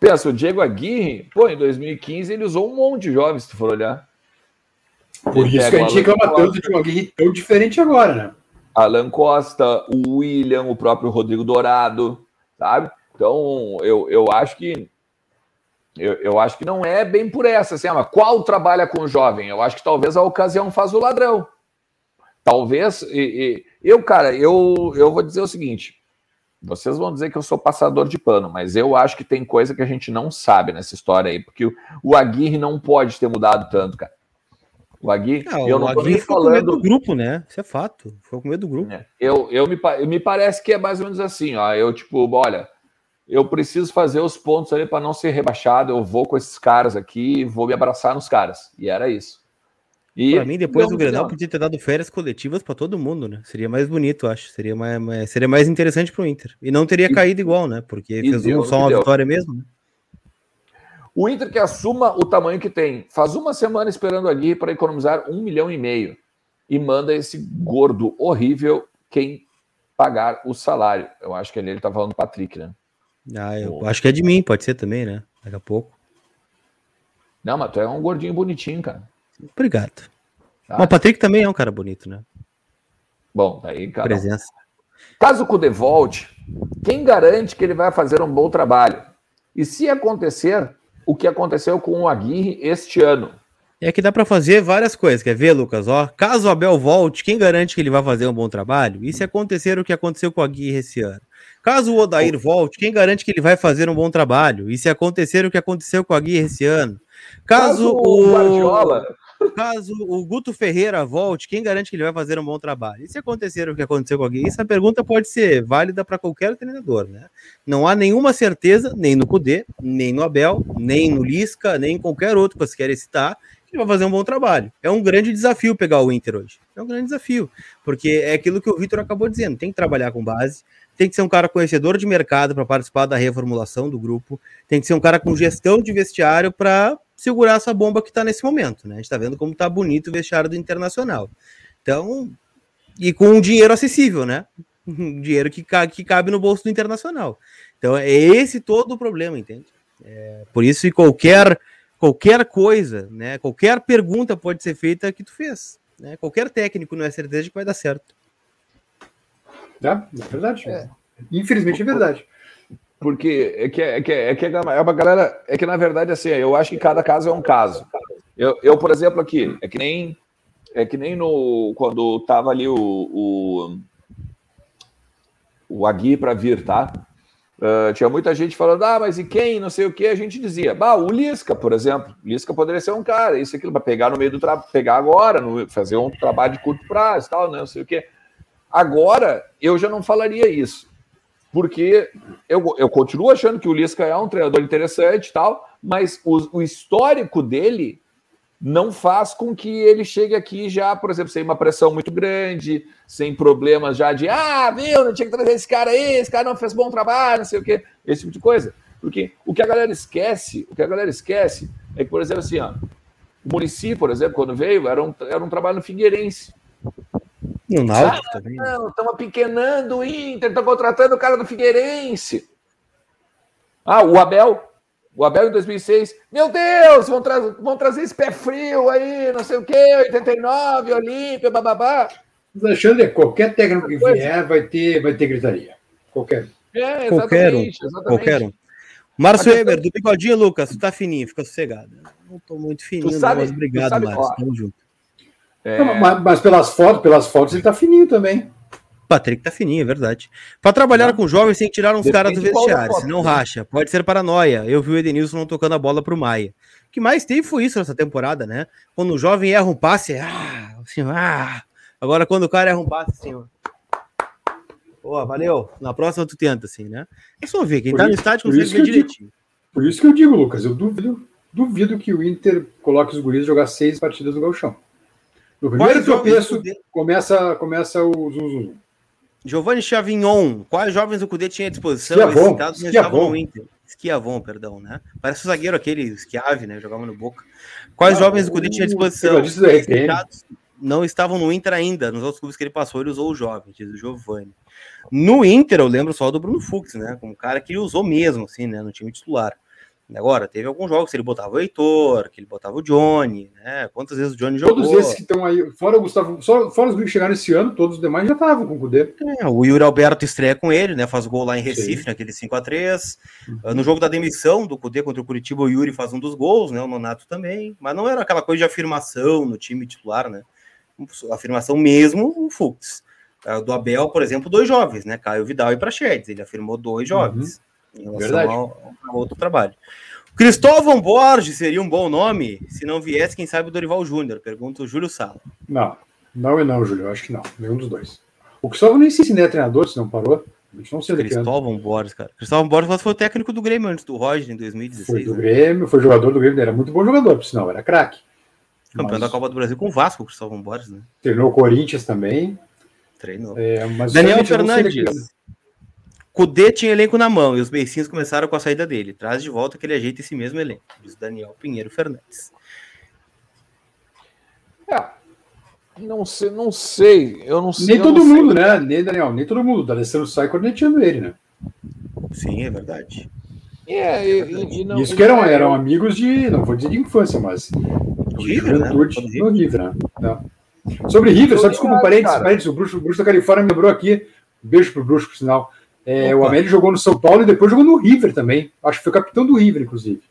Pensa, o Diego Aguirre, pô, em 2015 ele usou um monte de jovens, se tu for olhar. Por isso que a gente reclama tanto de uma guerra tão diferente agora, né? Alan Costa, o William, o próprio Rodrigo Dourado, sabe? Então, eu, eu acho que eu, eu acho que não é bem por essa, assim, ah, mas qual trabalha com o jovem? Eu acho que talvez a ocasião faz o ladrão. Talvez, e, e, eu, cara, eu, eu vou dizer o seguinte: vocês vão dizer que eu sou passador de pano, mas eu acho que tem coisa que a gente não sabe nessa história aí, porque o, o Aguirre não pode ter mudado tanto, cara. O Aguirre, não, eu não tô nem falando. com medo do grupo, né? Isso é fato. Foi com medo do grupo. É. Eu, eu me, me parece que é mais ou menos assim, ó. Eu, tipo, olha, eu preciso fazer os pontos ali para não ser rebaixado. Eu vou com esses caras aqui e vou me abraçar nos caras. E era isso. E para mim, depois do Grenal, podia ter dado férias coletivas para todo mundo, né? Seria mais bonito, acho. Seria mais, mais seria mais interessante para o Inter. E não teria e, caído igual, né? Porque fez um, só uma deu. vitória mesmo. Né? O Inter que assuma o tamanho que tem, faz uma semana esperando ali para economizar um milhão e meio e manda esse gordo horrível quem pagar o salário. Eu acho que ali ele está falando do Patrick, né? Ah, eu acho que é de mim, pode ser também, né? Daqui a pouco. Não, mas tu é um gordinho bonitinho, cara. Obrigado. Tá. Mas o Patrick também é um cara bonito, né? Bom, daí, cara. Presença. Caso o Cudê volte, quem garante que ele vai fazer um bom trabalho? E se acontecer, o que aconteceu com o Aguirre este ano. É que dá para fazer várias coisas, quer ver, Lucas? Ó, caso o Abel volte, quem garante que ele vai fazer um bom trabalho? E se acontecer o que aconteceu com o Aguirre esse ano? Caso o Odair volte, quem garante que ele vai fazer um bom trabalho? E se acontecer o que aconteceu com a Guia esse ano? Caso, Caso o Guardiola Caso o Guto Ferreira volte, quem garante que ele vai fazer um bom trabalho? E se acontecer o que aconteceu com alguém? Essa pergunta pode ser válida para qualquer treinador, né? Não há nenhuma certeza, nem no Cudê, nem no Abel, nem no Lisca, nem em qualquer outro que você queira citar, que vai fazer um bom trabalho. É um grande desafio pegar o Inter hoje. É um grande desafio, porque é aquilo que o Vitor acabou dizendo: tem que trabalhar com base, tem que ser um cara conhecedor de mercado para participar da reformulação do grupo, tem que ser um cara com gestão de vestiário para segurar essa bomba que está nesse momento, né? A gente está vendo como está bonito o vestiário do Internacional. Então, e com um dinheiro acessível, né? Um dinheiro que, que cabe no bolso do Internacional. Então, é esse todo o problema, entende? É, por isso, que qualquer, qualquer coisa, né? Qualquer pergunta pode ser feita que tu fez. Né? Qualquer técnico não é certeza de que vai dar certo. É, é verdade. É. Infelizmente é verdade. Porque é que, é, que, é, que é uma galera. É que, na verdade, assim, eu acho que cada caso é um caso. Eu, eu por exemplo, aqui, é que nem. É que nem no. Quando tava ali o. O, o Agui para vir, tá? Uh, tinha muita gente falando, ah, mas e quem? Não sei o que. A gente dizia, bah, o Lisca, por exemplo. Lisca poderia ser um cara, isso aquilo, para pegar no meio do trabalho, pegar agora, no, fazer um trabalho de curto prazo tal, né, não sei o que. Agora, eu já não falaria isso porque eu, eu continuo achando que o Lisca é um treinador interessante e tal, mas o, o, histórico dele não faz com que ele chegue aqui já, por exemplo, sem uma pressão muito grande, sem problemas já de, ah, viu, não tinha que trazer esse cara aí, esse cara não fez bom trabalho, não sei o quê, esse tipo de coisa. Porque o que a galera esquece, o que a galera esquece é que, por exemplo, assim, ó, o Murici, por exemplo, quando veio, era um, era um trabalho no Figueirense. No Náutico ah, também. Não, estão apequenando o Inter, estão contratando o cara do Figueirense. Ah, o Abel. O Abel em 2006. Meu Deus, vão, tra vão trazer esse pé frio aí, não sei o quê, 89, Olímpia, bababá. Alexandre, qualquer técnico que vier vai ter, vai ter gritaria. Qualquer. É, qualquer um. Exatamente. Qualquer um. Márcio Weber, do Bigodinho, Lucas, tu tá fininho, fica sossegado. Não tô muito fininho, sabe, não, mas obrigado, Márcio. Tamo junto. É... Não, mas, mas, pelas fotos, pelas fotos ele tá fininho também. Patrick tá fininho, é verdade. Para trabalhar não. com jovens tem que tirar uns caras do vestiário, se não racha. Pode ser paranoia. Eu vi o Edenilson não tocando a bola pro Maia. O que mais teve foi isso nessa temporada, né? Quando o jovem erra um passe, é, ah, assim, ah. Agora quando o cara erra um passe, assim, ó. Pô, valeu. Na próxima tu tenta, assim, né? É só ver. Quem por tá isso, no estádio consegue ver direitinho. Digo, por isso que eu digo, Lucas, eu duvido, duvido que o Inter coloque os guris jogar seis partidas no galchão. No primeiro tropeço, começa, começa o zum, zum. Giovanni Chavignon, quais jovens o Cudê tinha à disposição? Esquiavon, Esses estavam no Inter. Esquiavon, perdão, né? Parece o zagueiro aquele, Esquiave, né? Jogava no Boca. Quais ah, jovens o Cudê tinha à disposição? Não estavam no Inter ainda. Nos outros clubes que ele passou, ele usou o jovem, diz o Giovanni. No Inter, eu lembro só do Bruno Fux, né? Como cara que ele usou mesmo, assim, né? No time titular. Agora, teve alguns jogos que ele botava o Heitor, que ele botava o Johnny, né? Quantas vezes o Johnny jogou? Todos esses que estão aí, fora o Gustavo, só, fora os que chegaram esse ano, todos os demais já estavam com o Cudê. É, o Yuri Alberto estreia com ele, né? Faz gol lá em Recife, Sim. naquele 5x3. Uhum. No jogo da demissão do Cudê contra o Curitiba, o Yuri faz um dos gols, né? O Nonato também. Mas não era aquela coisa de afirmação no time titular, né? Afirmação mesmo, o Fux. É, do Abel, por exemplo, dois jovens, né? Caio Vidal e Prachedes. Ele afirmou dois jovens. Uhum em relação Verdade. ao, ao outro trabalho. Cristóvão Borges seria um bom nome se não viesse, quem sabe, o Dorival Júnior? Pergunta o Júlio Sala. Não, não e não, Júlio. Eu acho que não. Nenhum dos dois. O Cristóvão nem se é treinador, se não parou. A gente não sei Cristóvão Borges, cara. Cristóvão Borges foi o técnico do Grêmio antes do Roger em 2016. Foi do né? Grêmio, foi jogador do Grêmio, era muito bom jogador, por sinal, era craque. Campeão mas... da Copa do Brasil com o Vasco, o Cristóvão Borges, né? Treinou o Corinthians também. Treinou. É, Daniel Fernandes. Cudê tinha elenco na mão e os beicinhos começaram com a saída dele. Traz de volta que ele ajeita esse mesmo elenco, diz Daniel Pinheiro Fernandes. É, não sei, não sei. Eu não sei. Nem todo mundo, sei. né? Nem Daniel, nem todo mundo. O D'Alessandro sai cornetando ele, né? Sim, é verdade. É, e, e não, Isso que eram, é, eram amigos de, não vou dizer de infância, mas de River, né? no River, né? Sobre River, só desculpa, parênteses, parênteses, o Bruxo, o Bruxo da Califórnia me lembrou aqui, beijo pro Bruxo, por sinal, é, o Amélio jogou no São Paulo e depois jogou no River também. Acho que foi capitão do River, inclusive.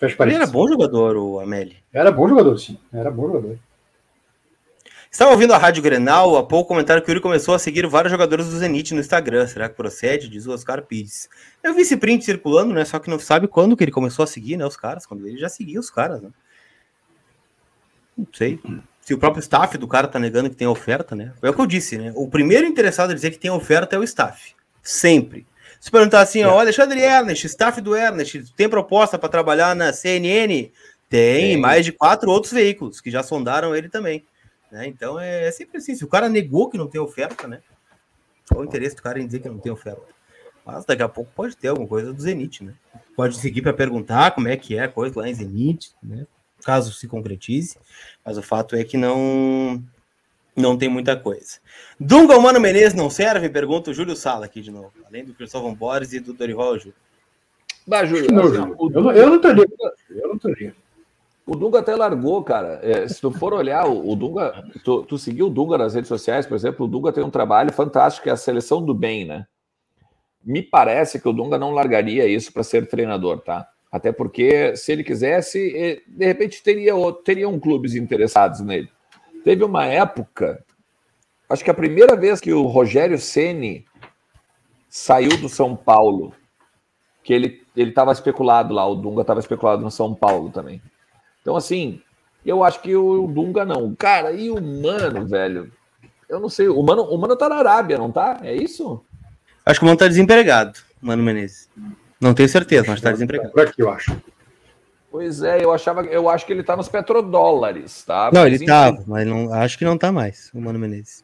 Ele era bom jogador, o Amélio. Era bom jogador, sim. Era bom jogador. Estava ouvindo a Rádio Grenal, há pouco comentaram que o Yuri começou a seguir vários jogadores do Zenit no Instagram. Será que procede? Diz o Oscar Pires. Eu vi esse print circulando, né? Só que não sabe quando que ele começou a seguir, né? Os caras, quando ele já seguia os caras, né? Não sei. Se o próprio staff do cara tá negando que tem oferta, né? É o que eu disse, né? O primeiro interessado a dizer que tem oferta é o staff. Sempre. Se perguntar assim, é. ó, Alexandre Ernest, staff do Ernest, tem proposta para trabalhar na CNN? Tem, tem, mais de quatro outros veículos que já sondaram ele também. Né? Então é, é, sempre assim. Se o cara negou que não tem oferta, né? Qual o interesse do cara em dizer que não tem oferta? Mas daqui a pouco pode ter alguma coisa do Zenit, né? Pode seguir para perguntar como é que é a coisa lá em Zenit, né? Caso se concretize. Mas o fato é que não não tem muita coisa. Dunga Mano Menezes não serve? Pergunta o Júlio Sala aqui de novo. Além do Cristóvão Borges e do Dorival Júlio. Bah, Júlio, não, assim, eu, não, eu não tô Eu não tô o Dunga até largou, cara. É, se tu for olhar, o, o Dunga, tu, tu seguiu o Dunga nas redes sociais, por exemplo, o Dunga tem um trabalho fantástico, que é a seleção do bem, né? Me parece que o Dunga não largaria isso para ser treinador, tá? Até porque, se ele quisesse, de repente teria, teriam clubes interessados nele. Teve uma época, acho que a primeira vez que o Rogério Ceni saiu do São Paulo, que ele estava especulado lá, o Dunga estava especulado no São Paulo também. Então, assim, eu acho que o Dunga não. Cara, e o Mano, velho? Eu não sei. O Mano, o Mano tá na Arábia, não tá? É isso? Acho que o Mano tá desempregado, Mano Menezes. Não tenho certeza, mas tá desempregado. Por aqui, eu acho. Pois é, eu achava, eu acho que ele tá nos petrodólares, tá? Não, mas ele tava, mas não, acho que não tá mais, o Mano Menezes.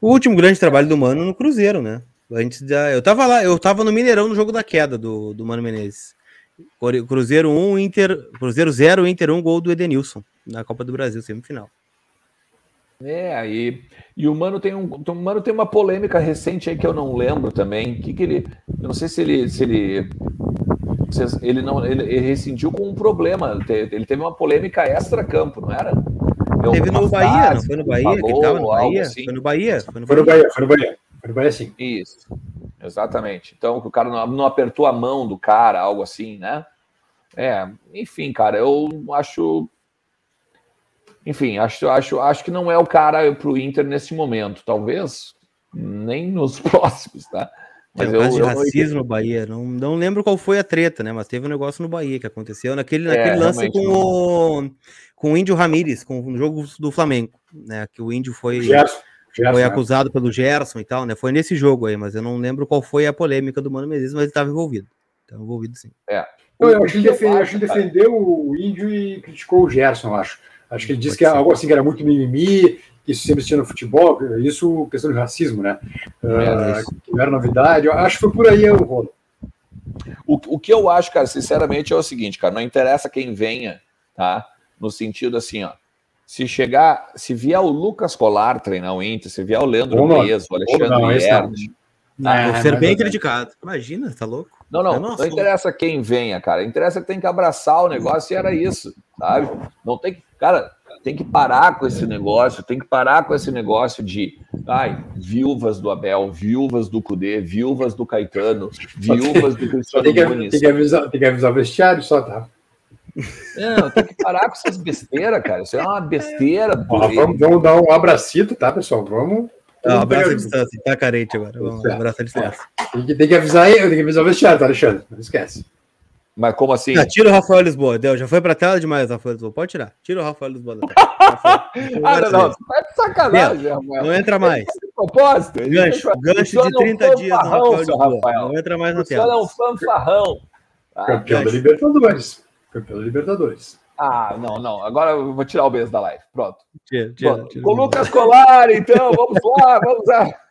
O último grande trabalho do Mano no Cruzeiro, né? Antes da, eu tava lá, eu tava no Mineirão no jogo da queda do, do Mano Menezes. Cruzeiro 1, Inter. Cruzeiro 0, Inter 1, gol do Edenilson na Copa do Brasil, semifinal. É, aí. E o Mano tem um. O Mano tem uma polêmica recente aí que eu não lembro também. Que, que ele. Eu não sei se ele. Se ele ele não ele, ele rescindiu com um problema. Ele teve uma polêmica extra-campo, não era? teve no Bahia, não foi no Bahia? Falou, que tava no Bahia? Assim. Foi no Bahia? Foi no Bahia, foi no Bahia. Foi no Bahia, foi no Bahia sim. Isso. Exatamente. Então, que o cara não, não, apertou a mão do cara, algo assim, né? É, enfim, cara, eu acho. Enfim, acho, acho, acho que não é o cara para o Inter nesse momento. Talvez nem nos próximos, tá? Mas eu, de eu racismo no Bahia. Não, não lembro qual foi a treta, né? Mas teve um negócio no Bahia que aconteceu naquele, naquele é, lance com o, com o Índio Ramírez, com o jogo do Flamengo, né? Que o Índio foi. Gerson. Gerson, foi né? acusado pelo Gerson e tal, né? Foi nesse jogo aí, mas eu não lembro qual foi a polêmica do Mano Menezes, mas ele estava envolvido. Estava envolvido sim. É. Eu, eu acho que ele, defendeu, acho, defendeu o índio e criticou o Gerson, acho. Acho que ele disse que ser. algo assim que era muito mimimi, isso sempre tinha no futebol, isso questão de racismo, né? É, uh, que não era novidade. Eu acho que foi por aí o rolo. O, o que eu acho, cara, sinceramente, é o seguinte, cara, não interessa quem venha, tá? No sentido assim, ó se chegar, se vier o Lucas Colar treinar o Inter, se vier o Leandro Menezes, o Alexandre Ernst, ah, vou ser bem criticado. Imagina, tá louco? Não, não, não, não interessa quem venha, cara. Interessa que tem que abraçar o negócio e era isso, sabe? Não tem que, cara, tem que parar com esse negócio, tem que parar com esse negócio de, ai, viúvas do Abel, viúvas do Cudê, viúvas do Caetano, viúvas do Cristiano tem que, Nunes. Tem que, avisar, tem que avisar o vestiário só, tá? Não, tem que parar com essas besteiras, cara. Isso é uma besteira. Ó, vamos, vamos, dar um abracito, tá, pessoal? Vamos. Não, abraço a distância, tá carente agora. Vamos um abraço a distância. Tem que, tem que avisar aí, tem que avisar o vestiário, tá, Alexandre? Não esquece. Mas como assim? Ah, tira o Rafael Lisboa, deu. Já foi pra tela demais, Rafael Lisboa. Pode tirar. Tira o Rafael Lisboa da tela. ah, não, não. Tá de sacanagem, Rafael. Não entra mais. propósito. Gancho, gancho de 30 é um dias no Rafael Lisboa. Não entra mais na tela. Só é um fanfarrão. Campeão da Libertadores. Campeão da Libertadores. Ah, não, não. Agora eu vou tirar o beijo da live. Pronto. Tira, tira, tira, Com o Lucas Colar, então. Vamos lá, vamos lá.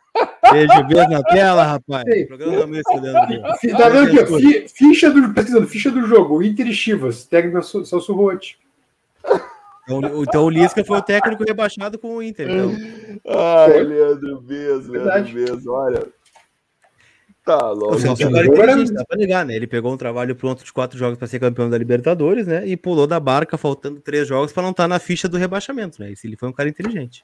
Beijo, beijo na tela, rapaz. Programa Tá vendo aqui, Ficha do, pesquisando, ficha do jogo, Inter e Chivas, técnico Celso Rotti. Então, então o Lisca foi o técnico rebaixado com o Inter. Então. Ai, Leandro Bez, Leandro Bez, olha. Tá louco. dá pra ligar, né? Ele pegou um trabalho pronto de quatro jogos para ser campeão da Libertadores, né? E pulou da barca faltando três jogos para não estar tá na ficha do rebaixamento, né? Esse ele foi um cara inteligente.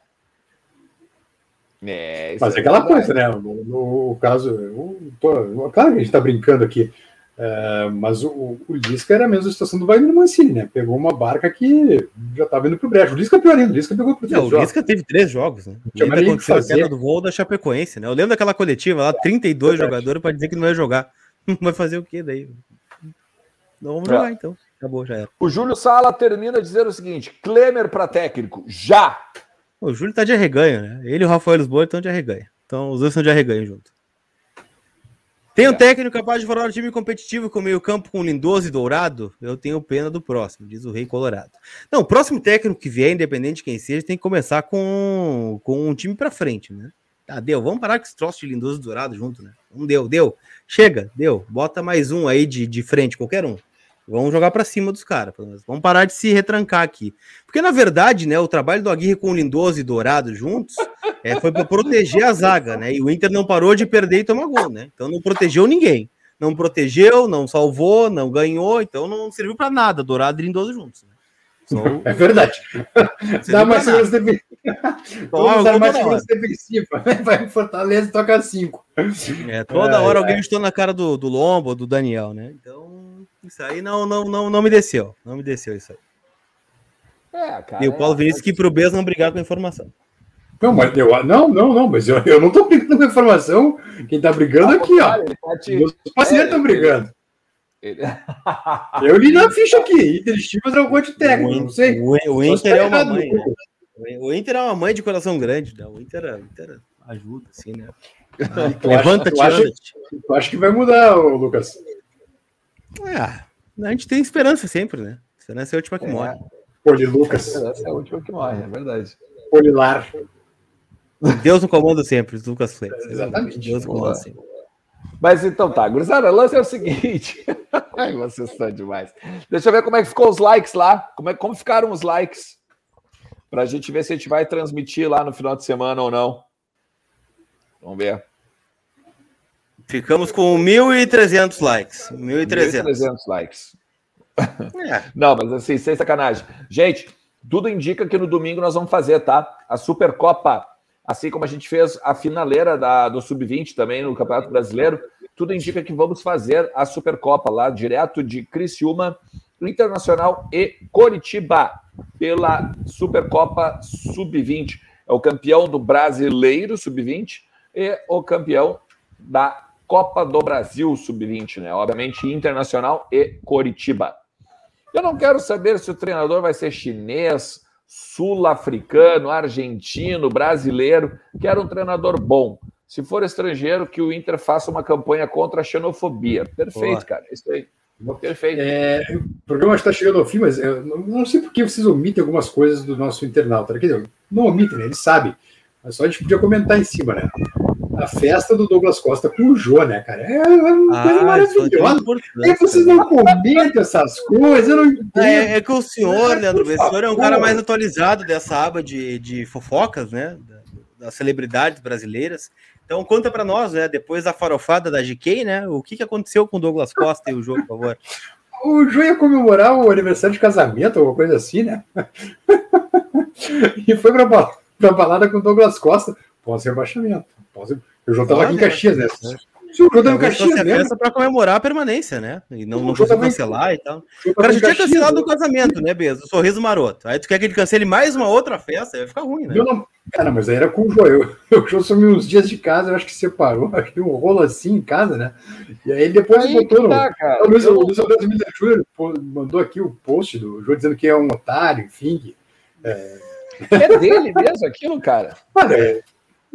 É, Mas é aquela coisa, né? No, no caso, eu tô, claro que a gente tá brincando aqui, É, mas o, o Lisca era a mesma situação do Wagner Mancini, né? Pegou uma barca que já estava indo pro brejo. O Lisca é pior ainda, o Lisca pegou pro três Não, O Lisca teve três jogos, né? Ainda aconteceu a queda do voo da Chapecoense, né? Eu lembro daquela coletiva lá, 32 é jogadores para dizer que não ia jogar. Vai fazer o quê daí? Não vamos jogar então. Acabou, já era. O Júlio Sala termina dizendo o seguinte: Klemer para técnico, já! O Júlio tá de arreganho, né? Ele e o Rafael Lisboa estão de arreganho. Então os dois são de arreganho junto. Tem um técnico capaz de formar um time competitivo com meio campo com Lindoso e Dourado? Eu tenho pena do próximo, diz o Rei Colorado. Não, o próximo técnico que vier, independente de quem seja, tem que começar com, com um time para frente, né? Tá, deu. Vamos parar com esse troço de Lindoso e Dourado junto, né? Não deu, deu. Chega, deu. Bota mais um aí de, de frente, qualquer um. Vamos jogar para cima dos caras. Vamos parar de se retrancar aqui. Porque, na verdade, né, o trabalho do Aguirre com o Lindoso e Dourado juntos é, foi para proteger a zaga, né? E o Inter não parou de perder e tomar gol, né? Então não protegeu ninguém. Não protegeu, não salvou, não ganhou, então não serviu para nada, Dourado e Lindoso juntos. Né? Só... É verdade. Dá mais segurança defensiva. Vamos dar mais segurança defensiva. Vai Fortaleza e toca cinco. É, toda hora alguém estou na cara do, do Lombo, do Daniel, né? Então. Isso aí não, não, não, não me desceu. Não me desceu isso aí. É, cara, e o Paulo é, Vinícius que pro Bez não brigar com a informação. Não, mas eu, não, não, não, mas eu, eu não tô brigando com a informação. Quem tá brigando ah, aqui, ó. Tá te... Os pacientes estão é, brigando. Ele... eu li na ficha aqui. Inter Chivas é um de técnico, não sei. O, o Inter é uma mãe, né? O Inter é uma mãe de coração grande, né? O Inter, o Inter ajuda, assim, né? Levanta-te, Eu acho que vai mudar, Lucas. É, a gente tem esperança sempre, né? Esperança é a última que é. morre. Poli Lucas. Esperança é a última que morre, é verdade. Polilar. Deus no comando sempre, Lucas Flex. Exatamente. Deus no comando sempre. Mas então tá, gurizada, o lance é o seguinte. Ai, vocês estão demais. Deixa eu ver como é que ficou os likes lá. Como, é, como ficaram os likes? Pra gente ver se a gente vai transmitir lá no final de semana ou não. Vamos ver. Ficamos com 1.300 likes. 1.300 likes. É. Não, mas assim, sem sacanagem. Gente, tudo indica que no domingo nós vamos fazer, tá? A Supercopa, assim como a gente fez a finaleira da, do Sub-20 também no Campeonato Brasileiro, tudo indica que vamos fazer a Supercopa lá, direto de Criciúma, Internacional e Coritiba, pela Supercopa Sub-20. É o campeão do Brasileiro Sub-20 e o campeão da Copa do Brasil Sub-20, né? Obviamente Internacional e Coritiba. Eu não quero saber se o treinador vai ser chinês, sul-africano, argentino, brasileiro. Quero um treinador bom. Se for estrangeiro, que o Inter faça uma campanha contra a xenofobia. Perfeito, Boa. cara. Isso aí. Perfeito. É, o programa está chegando ao fim, mas eu não sei por que vocês omitem algumas coisas do nosso internauta. Quer dizer, não omitem, né? ele sabe. Mas só a gente podia comentar em cima, né? A festa do Douglas Costa com o Jô, né, cara? É uma ah, coisa é maravilhosa. E vocês não comentam essas coisas, eu não entendo. É, é que o senhor, Leandro, o senhor é um cara mais atualizado dessa aba de, de fofocas, né? Das celebridades brasileiras. Então conta para nós, né? Depois da farofada da GK, né? O que, que aconteceu com o Douglas Costa e o Jô, por favor? O Jô ia comemorar o aniversário de casamento, alguma coisa assim, né? e foi pra, pra balada com o Douglas Costa pós-rebaixamento. Pós eu já estava aqui em Caxias, né? Se o jogo em Caxias mesmo. para comemorar a permanência, né? E não, não conseguiu cancelar em... e tal. O cara já tinha cancelado o casamento, né, Bezo? O sorriso maroto. Aí tu quer que ele cancele mais uma outra festa, vai ficar ruim, né? Não... Cara, mas aí era com o Joel. O Joel sumiu uns dias de casa, eu acho que separou, acho que um rolo assim em casa, né? E aí depois aí botou tá, no. Cara. O Luiz, eu... o Luiz Alberto Miller Júnior mandou aqui o post do Joel dizendo que é um otário, enfim. É, é dele mesmo aquilo, cara? É.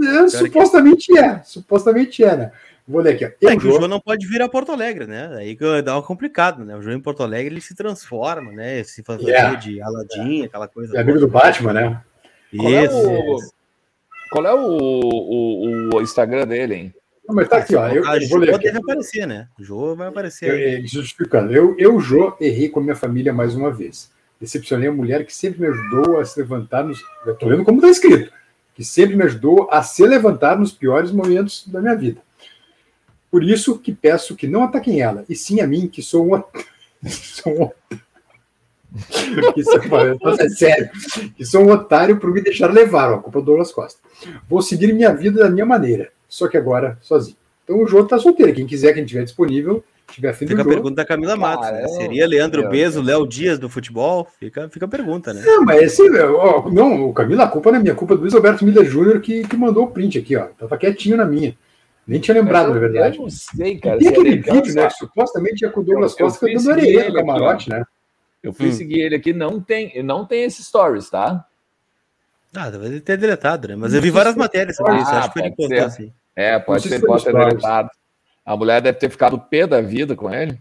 É, supostamente que... é, supostamente é, né? Vou ler aqui. Ó. É que o João não pode vir a Porto Alegre, né? Aí dá uma complicado, né? O João em Porto Alegre ele se transforma, né? Se fantasia yeah. de Aladim, aquela coisa. É amigo do Batman, né? Qual é o, Qual é o, o, o Instagram dele, hein? Não, mas tá aqui, ó. Eu, eu vou ler aqui. deve aparecer, né? O Jô vai aparecer. Eu, justificando. Eu, eu, Jô, errei com a minha família mais uma vez. Decepcionei a mulher que sempre me ajudou a se levantar nos. Eu tô vendo como tá escrito que sempre me ajudou a se levantar nos piores momentos da minha vida. Por isso que peço que não ataquem ela, e sim a mim, que sou um. sou um... que sou, é sério, que sou um otário por me deixar levar, ó, a culpa do Douglas Costa. Vou seguir minha vida da minha maneira, só que agora sozinho. Então o Jô tá solteiro. Quem quiser, quem tiver disponível, Fica a pergunta da Camila Matos. Ah, né? é, Seria Leandro é, Bezo, Léo Dias do futebol? Fica, fica a pergunta, né? Não, mas assim, ó, não, Camila, a culpa não é minha, a culpa é do Luiz Alberto Miller Júnior que, que mandou o print aqui, ó. Tava quietinho na minha. Nem tinha lembrado, na verdade. Eu não sei, cara. E tem aquele vídeo, né? Supostamente é com o Douglas Costa cantando areia no camarote, né? Eu fui hum. seguir ele aqui, não tem, não tem esse stories, tá? Ah, deve ter deletado, né? Mas eu vi várias matérias sobre ah, isso, acho que ele contou assim. É, pode ser, pode ter deletado. A mulher deve ter ficado pé da vida com ele.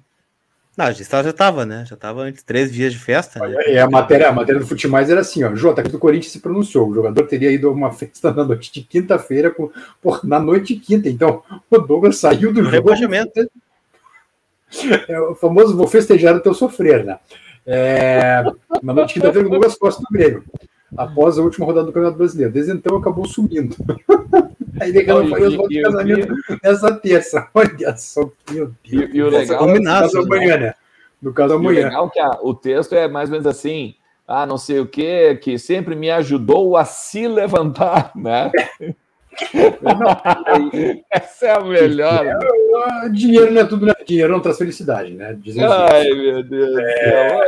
Não, a gente já estava, né? Já estava antes três dias de festa. Né? E a matéria, a matéria do futebol era assim, ó. Jota, aqui do Corinthians se pronunciou. O jogador teria ido a uma festa na noite de quinta-feira, com, na noite de quinta. Então, o Douglas saiu do jogo. É o famoso vou festejar o teu sofrer, né? É, na noite de quinta-feira, o Douglas Costa do Grêmio. Após a última rodada do Campeonato Brasileiro. Desde então acabou sumindo. Aí negando foi os votos casamento nessa terça. Olha só, meu Deus. E, e o legal combinado, no caso amanhã, né? No caso amanhã. o legal é que a, o texto é mais ou menos assim. Ah, não sei o que, que sempre me ajudou a se levantar, né? Essa é a melhor. É, dinheiro não é tudo, né? Dinheiro não traz felicidade, né? Dizem Ai, assim. meu Deus. É,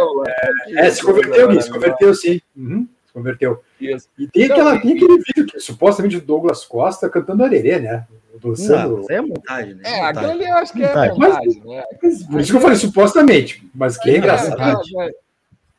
é, é, se converteu, se converteu sim. Uhum converteu. Isso. E tem, aquela, tem aquele vídeo que supostamente o Douglas Costa cantando arerê, né? Dançando... Não, é montagem, né? É, aquilo ali eu acho que é montagem, montagem né? Por isso que eu falei supostamente, mas que é, é engraçado. É, é,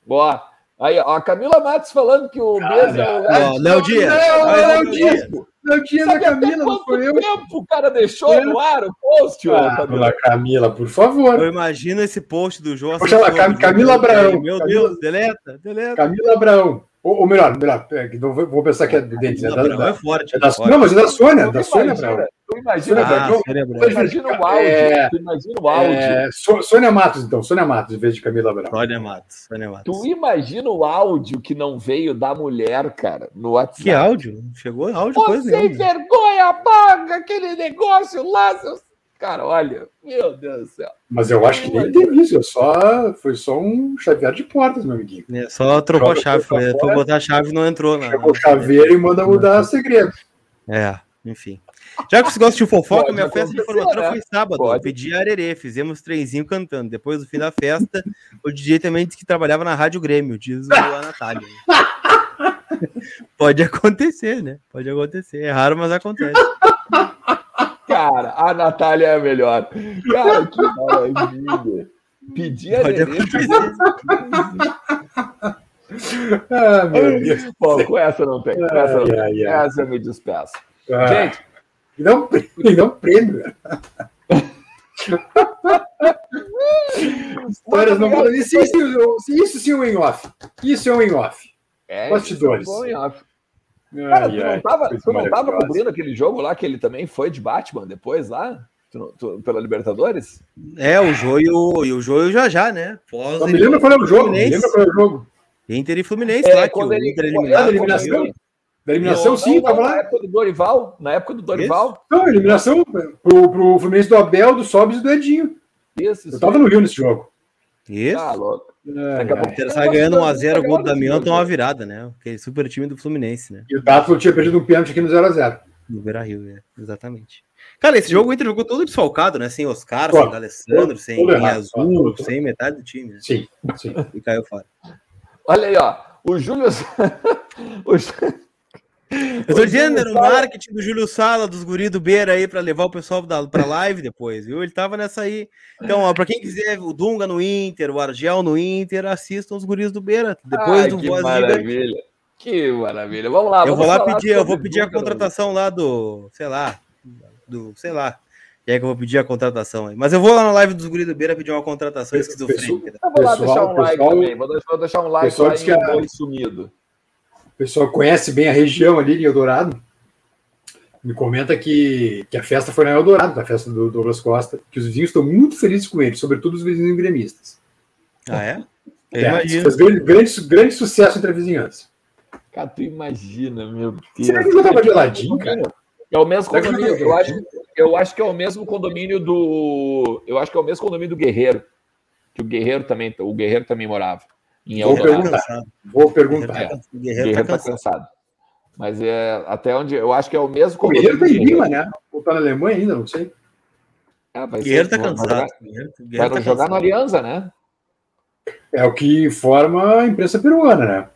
Boa. Aí, ó, a Camila Matos falando que o Beza é o Léo Dias. Léo Dias. Léo Dias da Camila, não foi eu. tempo o cara deixou é. no ar o post, ah, Camila. Camila, por favor. Eu imagino esse post do João. Poxa lá, Camila Abraão. Meu Deus, deleta, deleta. Camila Abraão. Ou, ou melhor, melhor vou pensar que é dentes. É, da, é forte. É da, não, mas é da Sônia, da Sônia Abraão. Tu imagina, ah, tu imagina o áudio. É, tu imagina o áudio. É, Sônia Matos, então. Sônia Matos, em vez de Camila Abraão. Sônia Matos, Sônia Matos. Tu imagina o áudio que não veio da mulher, cara, no WhatsApp. Que áudio? Chegou áudio, Você coisa Sem vergonha, paga aquele negócio lá, seus Cara, olha, meu Deus do céu. Mas eu acho que nem teve isso, só, foi só um chaveiro de portas, meu amiguinho. É, só trocou a chave, foi, foi botar a chave e não entrou. Não, Chegou o chaveiro e manda mudar segredo. É, enfim. Já que você gosta de fofoca, Pode minha festa de formatura né? foi sábado. Pode. Eu pedi arerê, fizemos trenzinho cantando. Depois do fim da festa, o DJ também disse que trabalhava na Rádio Grêmio, diz a Natália. Pode acontecer, né? Pode acontecer. É raro, mas acontece. Cara, a Natália é a melhor. Cara, que maravilha. Pedir a Nenê. ah, meu Deus. Bom, com essa não tem. Com essa, ai, ai, ai. essa eu me despeço. Ah, Gente. E não, e não prêmio. Histórias não podem. Isso, isso, isso sim é um in-off. Isso é um in-off. É, Bastidores. Isso é um off. Cara, tu não tava, tu não tava cobrindo aquele jogo lá que ele também foi de Batman depois lá? Tu, tu, pela Libertadores? É, o Joio e o Joio já já, né? Pós me lembra qual é o jogo? Me lembra qual é o jogo? Inter e Fluminense é, lá, que o Inter eliminado. É, eliminação? Da eliminação, sim, tava lá. Na época do Dorival, na época do Dorival. Isso. Não, eliminação pro, pro Fluminense do Abel, do Sobis e do Edinho. Isso, Eu tava no Rio nesse jogo. Isso. Tá louco. É, Daqui a pouco é. sai ganhando 1x0, o gol do Damião toma uma virada, né? Aquele super time do Fluminense, né? E o Tato tinha perdido um pênalti aqui no 0x0. No Beira Rio, é, exatamente. Cara, esse jogo o Inter jogou todo desfalcado, né? Sem Oscar, sem Alessandro, sem Azul, sem metade do time. Né? Sim, sim. E caiu fora. Olha aí, ó. O Júlio. o... Eu tô dizendo, era o marketing do Júlio Sala, dos guri do Beira aí, para levar o pessoal da, pra live depois, viu? Ele tava nessa aí. Então, ó, pra quem quiser, o Dunga no Inter, o Argel no Inter, assistam os guris do Beira. Depois Ai, do que Voz maravilha. Que maravilha. Vamos lá. Eu vou lá pedir, eu vou pedir a contratação lá do, sei lá, do, sei lá. E é que eu vou pedir a contratação aí. Mas eu vou lá na live dos guris do Beira pedir uma contratação esquizofrênica. Eu vou lá deixar um like pessoal, também. Vou deixar um like lá em sumido pessoal conhece bem a região ali de Eldorado, me comenta que, que a festa foi na Eldorado, a festa do Douglas Costa, que os vizinhos estão muito felizes com ele, sobretudo os vizinhos gremistas. Ah, é? é fez grande, grande, grande sucesso entre a vizinhança. Cara, tu imagina, meu Deus. Será que ele tava geladinho, cara? É o mesmo condomínio, eu acho, eu acho que é o mesmo condomínio do. Eu acho que é o mesmo condomínio do Guerreiro. Que o Guerreiro também, o Guerreiro também morava. Em Vou perguntar. Vou perguntar. É, o Guerreiro, está cansado. cansado. Mas é até onde eu acho que é o mesmo. O Guerreiro está em Lima, né? Ou está na Alemanha ainda, não sei. Ah, vai Guerreiro ser, tá cansado. Vai, Guerreiro, vai tá jogar cansado. no Aliança, né? É o que forma a imprensa peruana, né?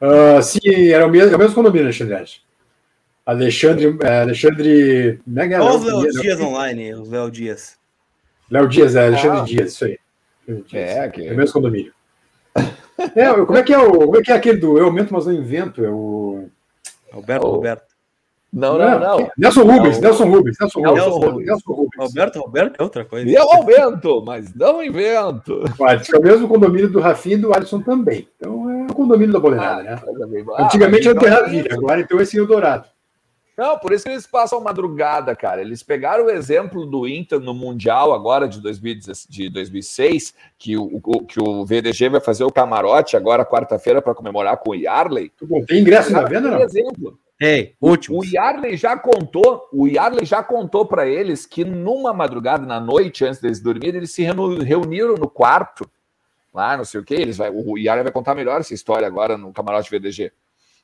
Uh, sim, era o mesmo, é o mesmo condomínio, Alexandre. Alexandre. É, Alexandre. Olha é os Léo Dias online, os Léo Dias. Léo Dias, é, Alexandre ah. Dias, isso aí. É, que... é o mesmo condomínio. é, como é que é o. Como é que é aquele do Eu aumento, mas não invento? É o. Alberto, oh. Alberto. Não, não, não. Nelson Rubens, Nelson Rubens, Nelson Rubens. Nelson Rubens. Nelson Rubens. Alberto, Alberto é outra coisa. Eu aumento, mas não invento. Pode, é o mesmo condomínio do Rafinha e do Alisson também. Então é o condomínio da Boleirada, ah, né? Ah, Antigamente era o Terraville, agora então esse é o Dourado. Não, por isso que eles passam madrugada, cara. Eles pegaram o exemplo do Inter no Mundial agora de, 2006, que o, o, que o VDG vai fazer o camarote agora quarta-feira para comemorar com o Yarley. Tem ingresso na venda, não? Exemplo. Ei, último. O Yarley já contou, o Yarley já contou para eles que numa madrugada, na noite, antes deles dormirem, eles se reuniram no quarto, lá, não sei o que, eles vai, o Yarley vai contar melhor essa história agora no camarote VDG.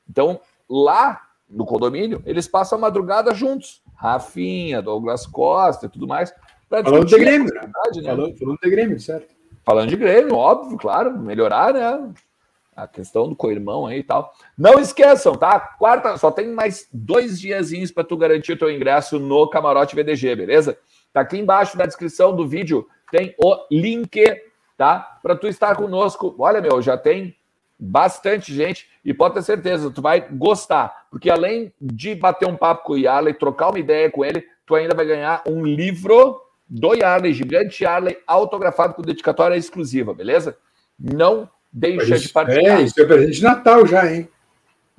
Então, lá no condomínio, eles passam a madrugada juntos. Rafinha, Douglas Costa e tudo mais. Falando de Grêmio, né? né? Falando, falando de Grêmio, certo? Falando de Grêmio, óbvio, claro, melhorar, né? A questão do co-irmão aí e tal. Não esqueçam, tá? Quarta, só tem mais dois diazinhos para tu garantir o teu ingresso no Camarote VDG, beleza? Tá aqui embaixo na descrição do vídeo tem o link, tá? Para tu estar conosco. Olha, meu, já tem bastante gente e pode ter certeza, tu vai gostar, porque além de bater um papo com o Yarley, trocar uma ideia com ele, tu ainda vai ganhar um livro do Yarley, Gigante Yarley, autografado com dedicatória exclusiva, beleza? Não deixa isso, de participar. É, isso é presente de Natal já, hein?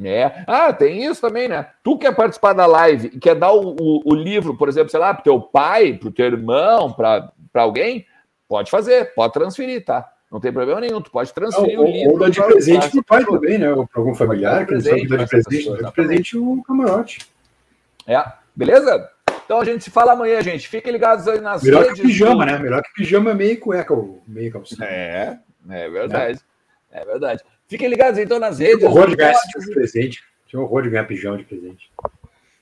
É. Ah, tem isso também, né? Tu quer participar da live e quer dar o, o, o livro, por exemplo, sei lá, pro teu pai, pro teu irmão, para alguém, pode fazer, pode transferir, tá? Não tem problema nenhum, tu pode transferir não, o livro. Ou dar de presente para o pai também, né? Ou para algum familiar, que presente, dar de presente, dar de presente o camarote. É, beleza? Então a gente se fala amanhã, gente. Fiquem ligados aí nas Melhor redes. Melhor que pijama, do... né? Melhor que pijama meio cueca, ou meio calcinha. É, é verdade. É, é verdade. Fiquem ligados então nas redes. Tinha horror de ganhar esse tipo de presente. Tinha horror de ganhar pijama de presente.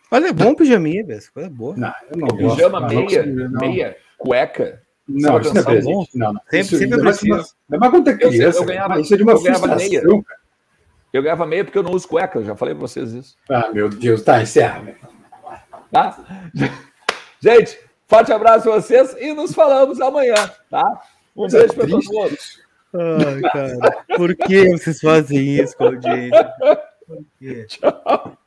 Olha, é bom pijaminha, velho. Coisa boa. Não, eu não Pijama gosto, meia, não, meia, cueca. Não, isso não é presente. Não, não. Sempre, isso, sempre é. Não é quando é criança. Eu, eu ganhava, isso é de uma frustração, meia. Cara. Eu ganhava meia porque eu não uso cueca, eu já falei para vocês isso. Ah, meu Deus, tá, encerra, velho. Tá? Gente, forte abraço a vocês e nos falamos amanhã, tá? Um beijo para todos. Ai, cara, por que vocês fazem isso com a audiência? Por quê? Tchau.